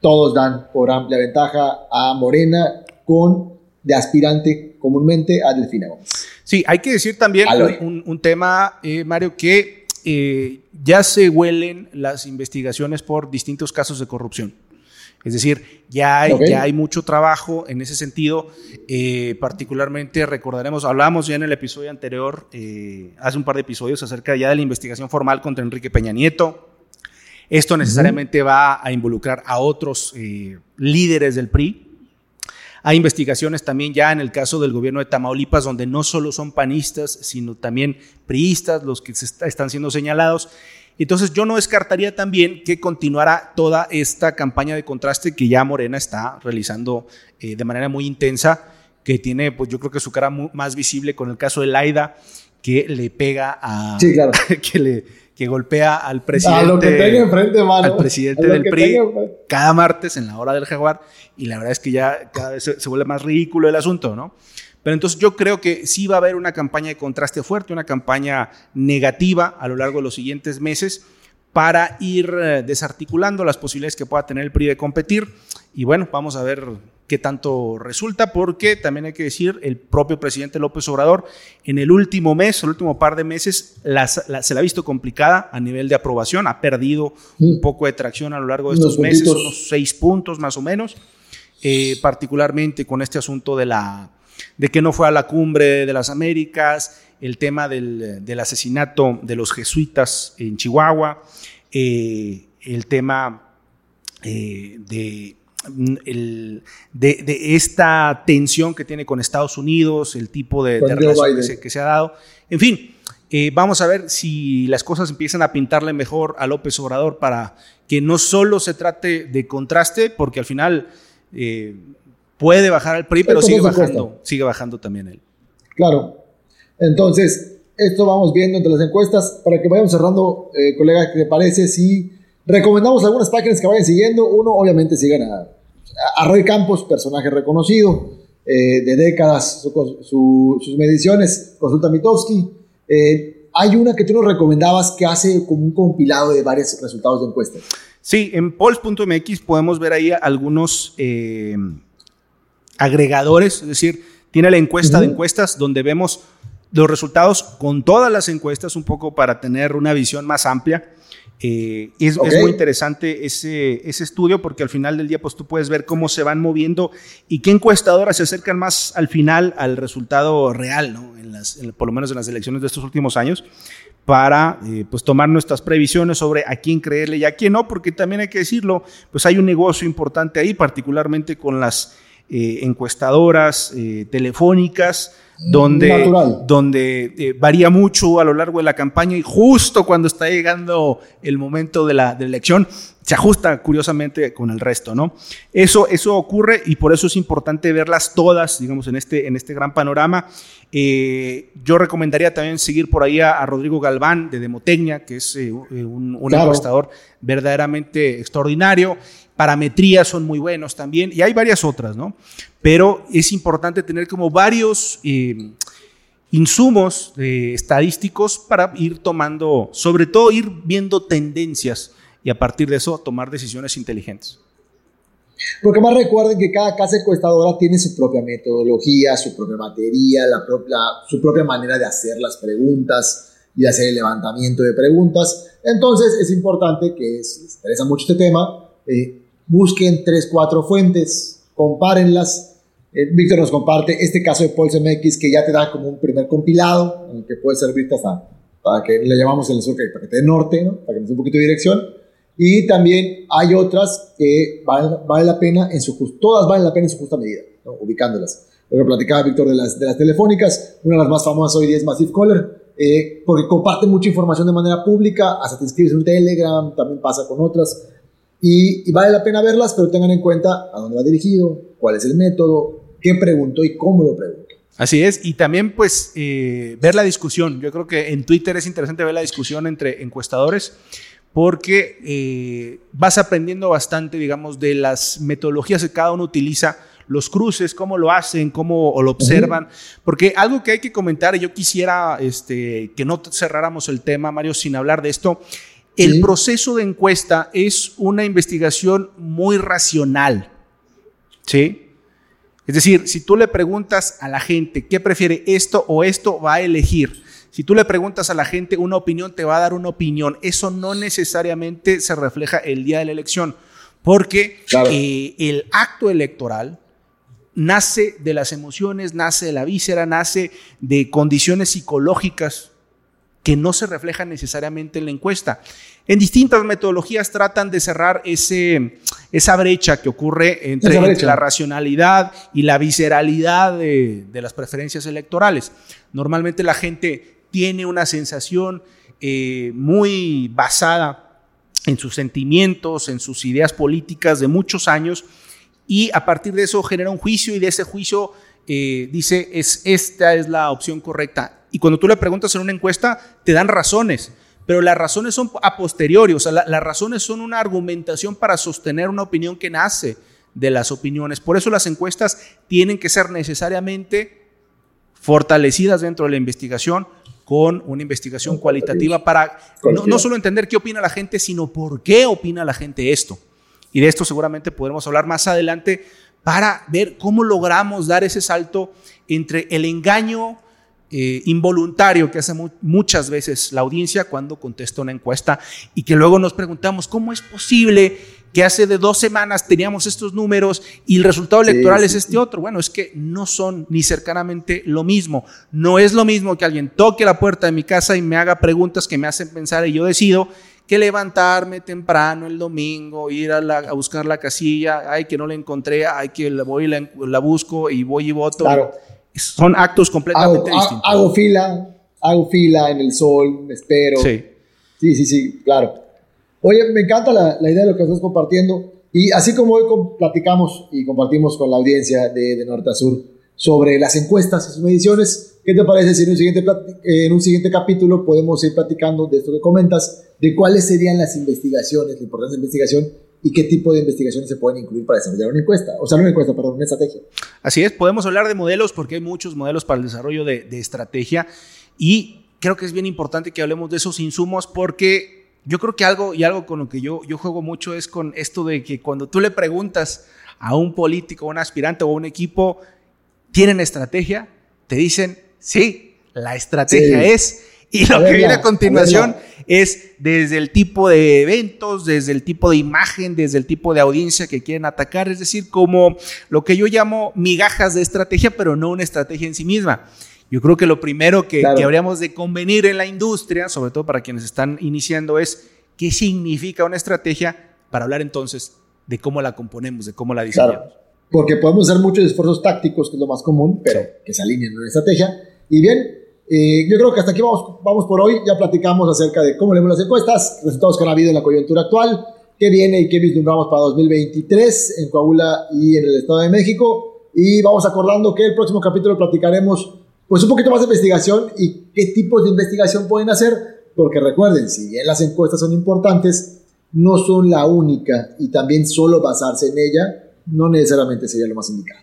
todos dan por amplia ventaja a Morena con de aspirante comúnmente a Delfina Gómez. Sí, hay que decir también un, tema, eh, Mario, que eh, ya se huelen las investigaciones por distintos casos de corrupción. Es decir, ya hay, ya hay mucho trabajo en ese sentido. Eh, particularmente recordaremos, hablamos ya en el episodio anterior, hace un par de episodios, acerca ya de la investigación formal contra Enrique Peña Nieto. Esto necesariamente va a involucrar a otros líderes del PRI. Hay investigaciones también ya en el caso del gobierno de Tamaulipas, donde no solo son panistas, sino también priistas los que están siendo señalados. Entonces yo no descartaría también que continuara toda esta campaña de contraste que ya Morena está realizando eh, de manera muy intensa, que tiene pues yo creo que su cara más visible con el caso de Laida, que le pega a... Sí, claro. *laughs* que le que golpea al presidente, a lo que enfrente, al presidente del PRI cada martes en la hora del jaguar y la verdad es que ya cada vez se, se vuelve más ridículo el asunto, ¿no? Pero entonces yo creo que sí va a haber una campaña de contraste fuerte, una campaña negativa a lo largo de los siguientes meses para ir eh, desarticulando las posibilidades que pueda tener el PRI de competir. Y bueno, vamos a ver qué tanto resulta, porque también hay que decir, el propio presidente López Obrador en el último mes, el último par de meses, se la ha visto complicada a nivel de aprobación, ha perdido un poco de tracción a lo largo de estos meses, unos seis puntos más o menos, eh, particularmente con este asunto de la de que no fue a la cumbre de las Américas, el tema del, asesinato de los jesuitas en Chihuahua, eh, el tema eh, de, de, esta tensión que tiene con Estados Unidos, el tipo de, relación que se, ha dado. En fin, eh, vamos a ver si las cosas empiezan a pintarle mejor a López Obrador para que no solo se trate de contraste, porque al final puede bajar al PRI, pero sigue bajando, sigue bajando también él. Claro. Entonces, esto vamos viendo entre las encuestas. Para que vayamos cerrando, eh, colega, ¿qué te parece si recomendamos algunas páginas que vayan siguiendo? Uno, obviamente, sigan a, a Roy Campos, personaje reconocido eh, de décadas, sus mediciones, consulta Mitowski. Eh, hay una que tú nos recomendabas que hace como un compilado de varios resultados de encuestas. Sí, en polls.mx podemos ver ahí algunos agregadores, es decir, tiene la encuesta de encuestas donde vemos los resultados con todas las encuestas un poco para tener una visión más amplia. Eh, es, muy interesante ese, ese estudio porque al final del día pues tú puedes ver cómo se van moviendo y qué encuestadoras se acercan más al final al resultado real, ¿no? en las, por lo menos en las elecciones de estos últimos años para eh, pues tomar nuestras previsiones sobre a quién creerle y a quién no, porque también hay que decirlo, pues hay un negocio importante ahí, particularmente con las eh, encuestadoras eh, telefónicas, donde, donde eh, varía mucho a lo largo de la campaña y justo cuando está llegando el momento de la, de la elección, se ajusta curiosamente con el resto, ¿no? Eso, eso ocurre y por eso es importante verlas todas, digamos, en este, en este gran panorama. Eh, yo recomendaría también seguir por ahí a, Rodrigo Galván de Demotecnia, que es eh, un, un encuestador verdaderamente extraordinario. Parametrías son muy buenos también y hay varias otras, ¿no? Pero es importante tener como varios... Eh, insumos estadísticos para ir tomando, sobre todo ir viendo tendencias y a partir de eso tomar decisiones inteligentes. Porque más recuerden que cada casa encuestadora tiene su propia metodología, su propia materia, la su propia manera de hacer las preguntas y hacer el levantamiento de preguntas. Entonces es importante que si les interesa mucho este tema, eh, busquen tres, cuatro fuentes, compárenlas. Eh, Víctor nos comparte este caso de Pulse MX que ya te da como un primer compilado, en el que puede servirte hasta para que le llamamos el sur, para que te dé norte, ¿no? para que nos dé un poquito de dirección y también hay otras que valen, vale la pena en su todas valen la pena en su justa medida, ubicándolas. Lo que platicaba Víctor de las, de las telefónicas, una de las más famosas hoy día es Massive Caller, eh, porque comparte mucha información de manera pública, hasta te inscribes en Telegram, también pasa con otras, y, vale la pena verlas, pero tengan en cuenta a dónde va dirigido, cuál es el método, qué pregunto y cómo lo pregunto. Así es, y también pues eh, ver la discusión. Yo creo que en Twitter es interesante ver la discusión entre encuestadores porque eh, vas aprendiendo bastante, digamos, de las metodologías que cada uno utiliza, los cruces, cómo lo hacen, cómo lo observan. Porque algo que hay que comentar, y yo quisiera este, que no cerráramos el tema, Mario, sin hablar de esto. El proceso de encuesta es una investigación muy racional. ¿Sí? Es decir, si tú le preguntas a la gente qué prefiere esto o esto, va a elegir. Si tú le preguntas a la gente una opinión, te va a dar una opinión. Eso no necesariamente se refleja el día de la elección, porque eh, el acto electoral nace de las emociones, nace de la víscera, nace de condiciones psicológicas que no se reflejan necesariamente en la encuesta. En distintas metodologías tratan de cerrar ese, esa brecha que ocurre entre, la racionalidad y la visceralidad de, las preferencias electorales. Normalmente la gente tiene una sensación eh, muy basada en sus sentimientos, en sus ideas políticas de muchos años, y a partir de eso genera un juicio y de ese juicio eh, dice, es, esta es la opción correcta y cuando tú le preguntas en una encuesta, te dan razones, pero las razones son a posteriori, o sea, las razones son una argumentación para sostener una opinión que nace de las opiniones. Por eso las encuestas tienen que ser necesariamente fortalecidas dentro de la investigación con una investigación cualitativa para no, solo entender qué opina la gente, sino por qué opina la gente esto. Y de esto seguramente podremos hablar más adelante para ver cómo logramos dar ese salto entre el engaño eh, involuntario que hace muchas veces la audiencia cuando contesta una encuesta y que luego nos preguntamos cómo es posible que hace de dos semanas teníamos estos números y el resultado electoral es este otro. Bueno, es que no son ni cercanamente lo mismo. No es lo mismo que alguien toque la puerta de mi casa y me haga preguntas que me hacen pensar y yo decido que levantarme temprano el domingo, ir a, a buscar la casilla, ay, que no la encontré, ay, que la voy y la, la busco y voy y voto. Claro son actos completamente distintos. Hago fila, hago fila en el sol, me espero. Sí. Sí, sí, sí, claro. Oye, me encanta la, la idea de lo que estás compartiendo. Y así como hoy platicamos y compartimos con la audiencia de, de Norte a Sur sobre las encuestas y sus mediciones, ¿qué te parece si en un, siguiente, en un siguiente capítulo podemos ir platicando de esto que comentas, de cuáles serían las investigaciones, la importancia de la investigación y qué tipo de investigaciones se pueden incluir para desarrollar una encuesta, o sea, una encuesta, perdón, una estrategia. Así es, podemos hablar de modelos porque hay muchos modelos para el desarrollo de, estrategia. Y creo que es bien importante que hablemos de esos insumos porque yo creo que algo y algo con lo que yo, yo juego mucho es con esto de que cuando tú le preguntas a un político, a un aspirante o a un equipo, ¿tienen estrategia? Te dicen, sí, la estrategia es y lo que viene a continuación es desde el tipo de eventos, desde el tipo de imagen, desde el tipo de audiencia que quieren atacar, es decir, como lo que yo llamo migajas de estrategia, pero no una estrategia en sí misma. Yo creo que lo primero que, habríamos de convenir en la industria, sobre todo para quienes están iniciando, es qué significa una estrategia para hablar entonces de cómo la componemos, de cómo la diseñamos. Porque podemos hacer muchos esfuerzos tácticos, que es lo más común, pero que se alineen en una estrategia. Y bien, eh, yo creo que hasta aquí vamos, vamos por hoy. Ya platicamos acerca de cómo leemos las encuestas, resultados que han habido en la coyuntura actual, qué viene y qué vislumbramos para 2023 en Coahuila y en el Estado de México. Y vamos acordando que el próximo capítulo platicaremos pues un poquito más de investigación y qué tipos de investigación pueden hacer, porque recuerden, si bien las encuestas son importantes, no son la única y también solo basarse en ella no necesariamente sería lo más indicado.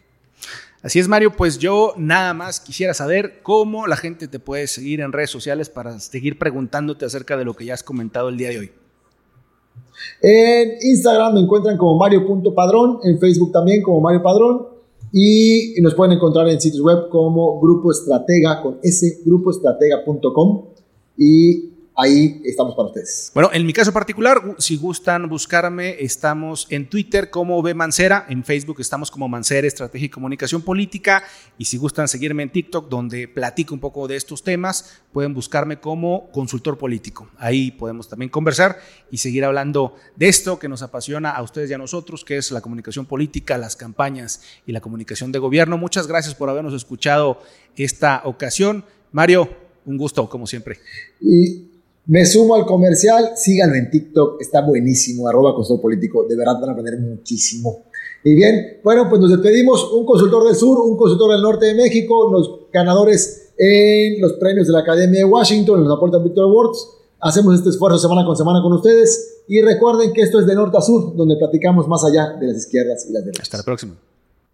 Así es, Mario, pues yo nada más quisiera saber cómo la gente te puede seguir en redes sociales para seguir preguntándote acerca de lo que ya has comentado el día de hoy. En Instagram me encuentran como mario.padrón, en Facebook también como Mario Padrón y nos pueden encontrar en sitios web como Grupo Estratega con s, grupoestratega.com y ahí estamos para ustedes. Bueno, en mi caso particular, si gustan buscarme, estamos en Twitter como B Mancera, en Facebook estamos como Mancera Estrategia y Comunicación Política, y si gustan seguirme en TikTok, donde platico un poco de estos temas, pueden buscarme como consultor político. Ahí podemos también conversar y seguir hablando de esto que nos apasiona a ustedes y a nosotros, que es la comunicación política, las campañas y la comunicación de gobierno. Muchas gracias por habernos escuchado esta ocasión. Mario, un gusto, como siempre. Y me sumo al comercial, síganlo en TikTok, está buenísimo, arroba consultor político, de verdad van a aprender muchísimo. Y bien, bueno, pues nos despedimos, un consultor del sur, un consultor del norte de México, los ganadores en los premios de la Academia de Washington, los aportan Victor Awards. Hacemos este esfuerzo semana con semana con ustedes y recuerden que esto es de norte a sur, donde platicamos más allá de las izquierdas y las derechas. Hasta la próxima.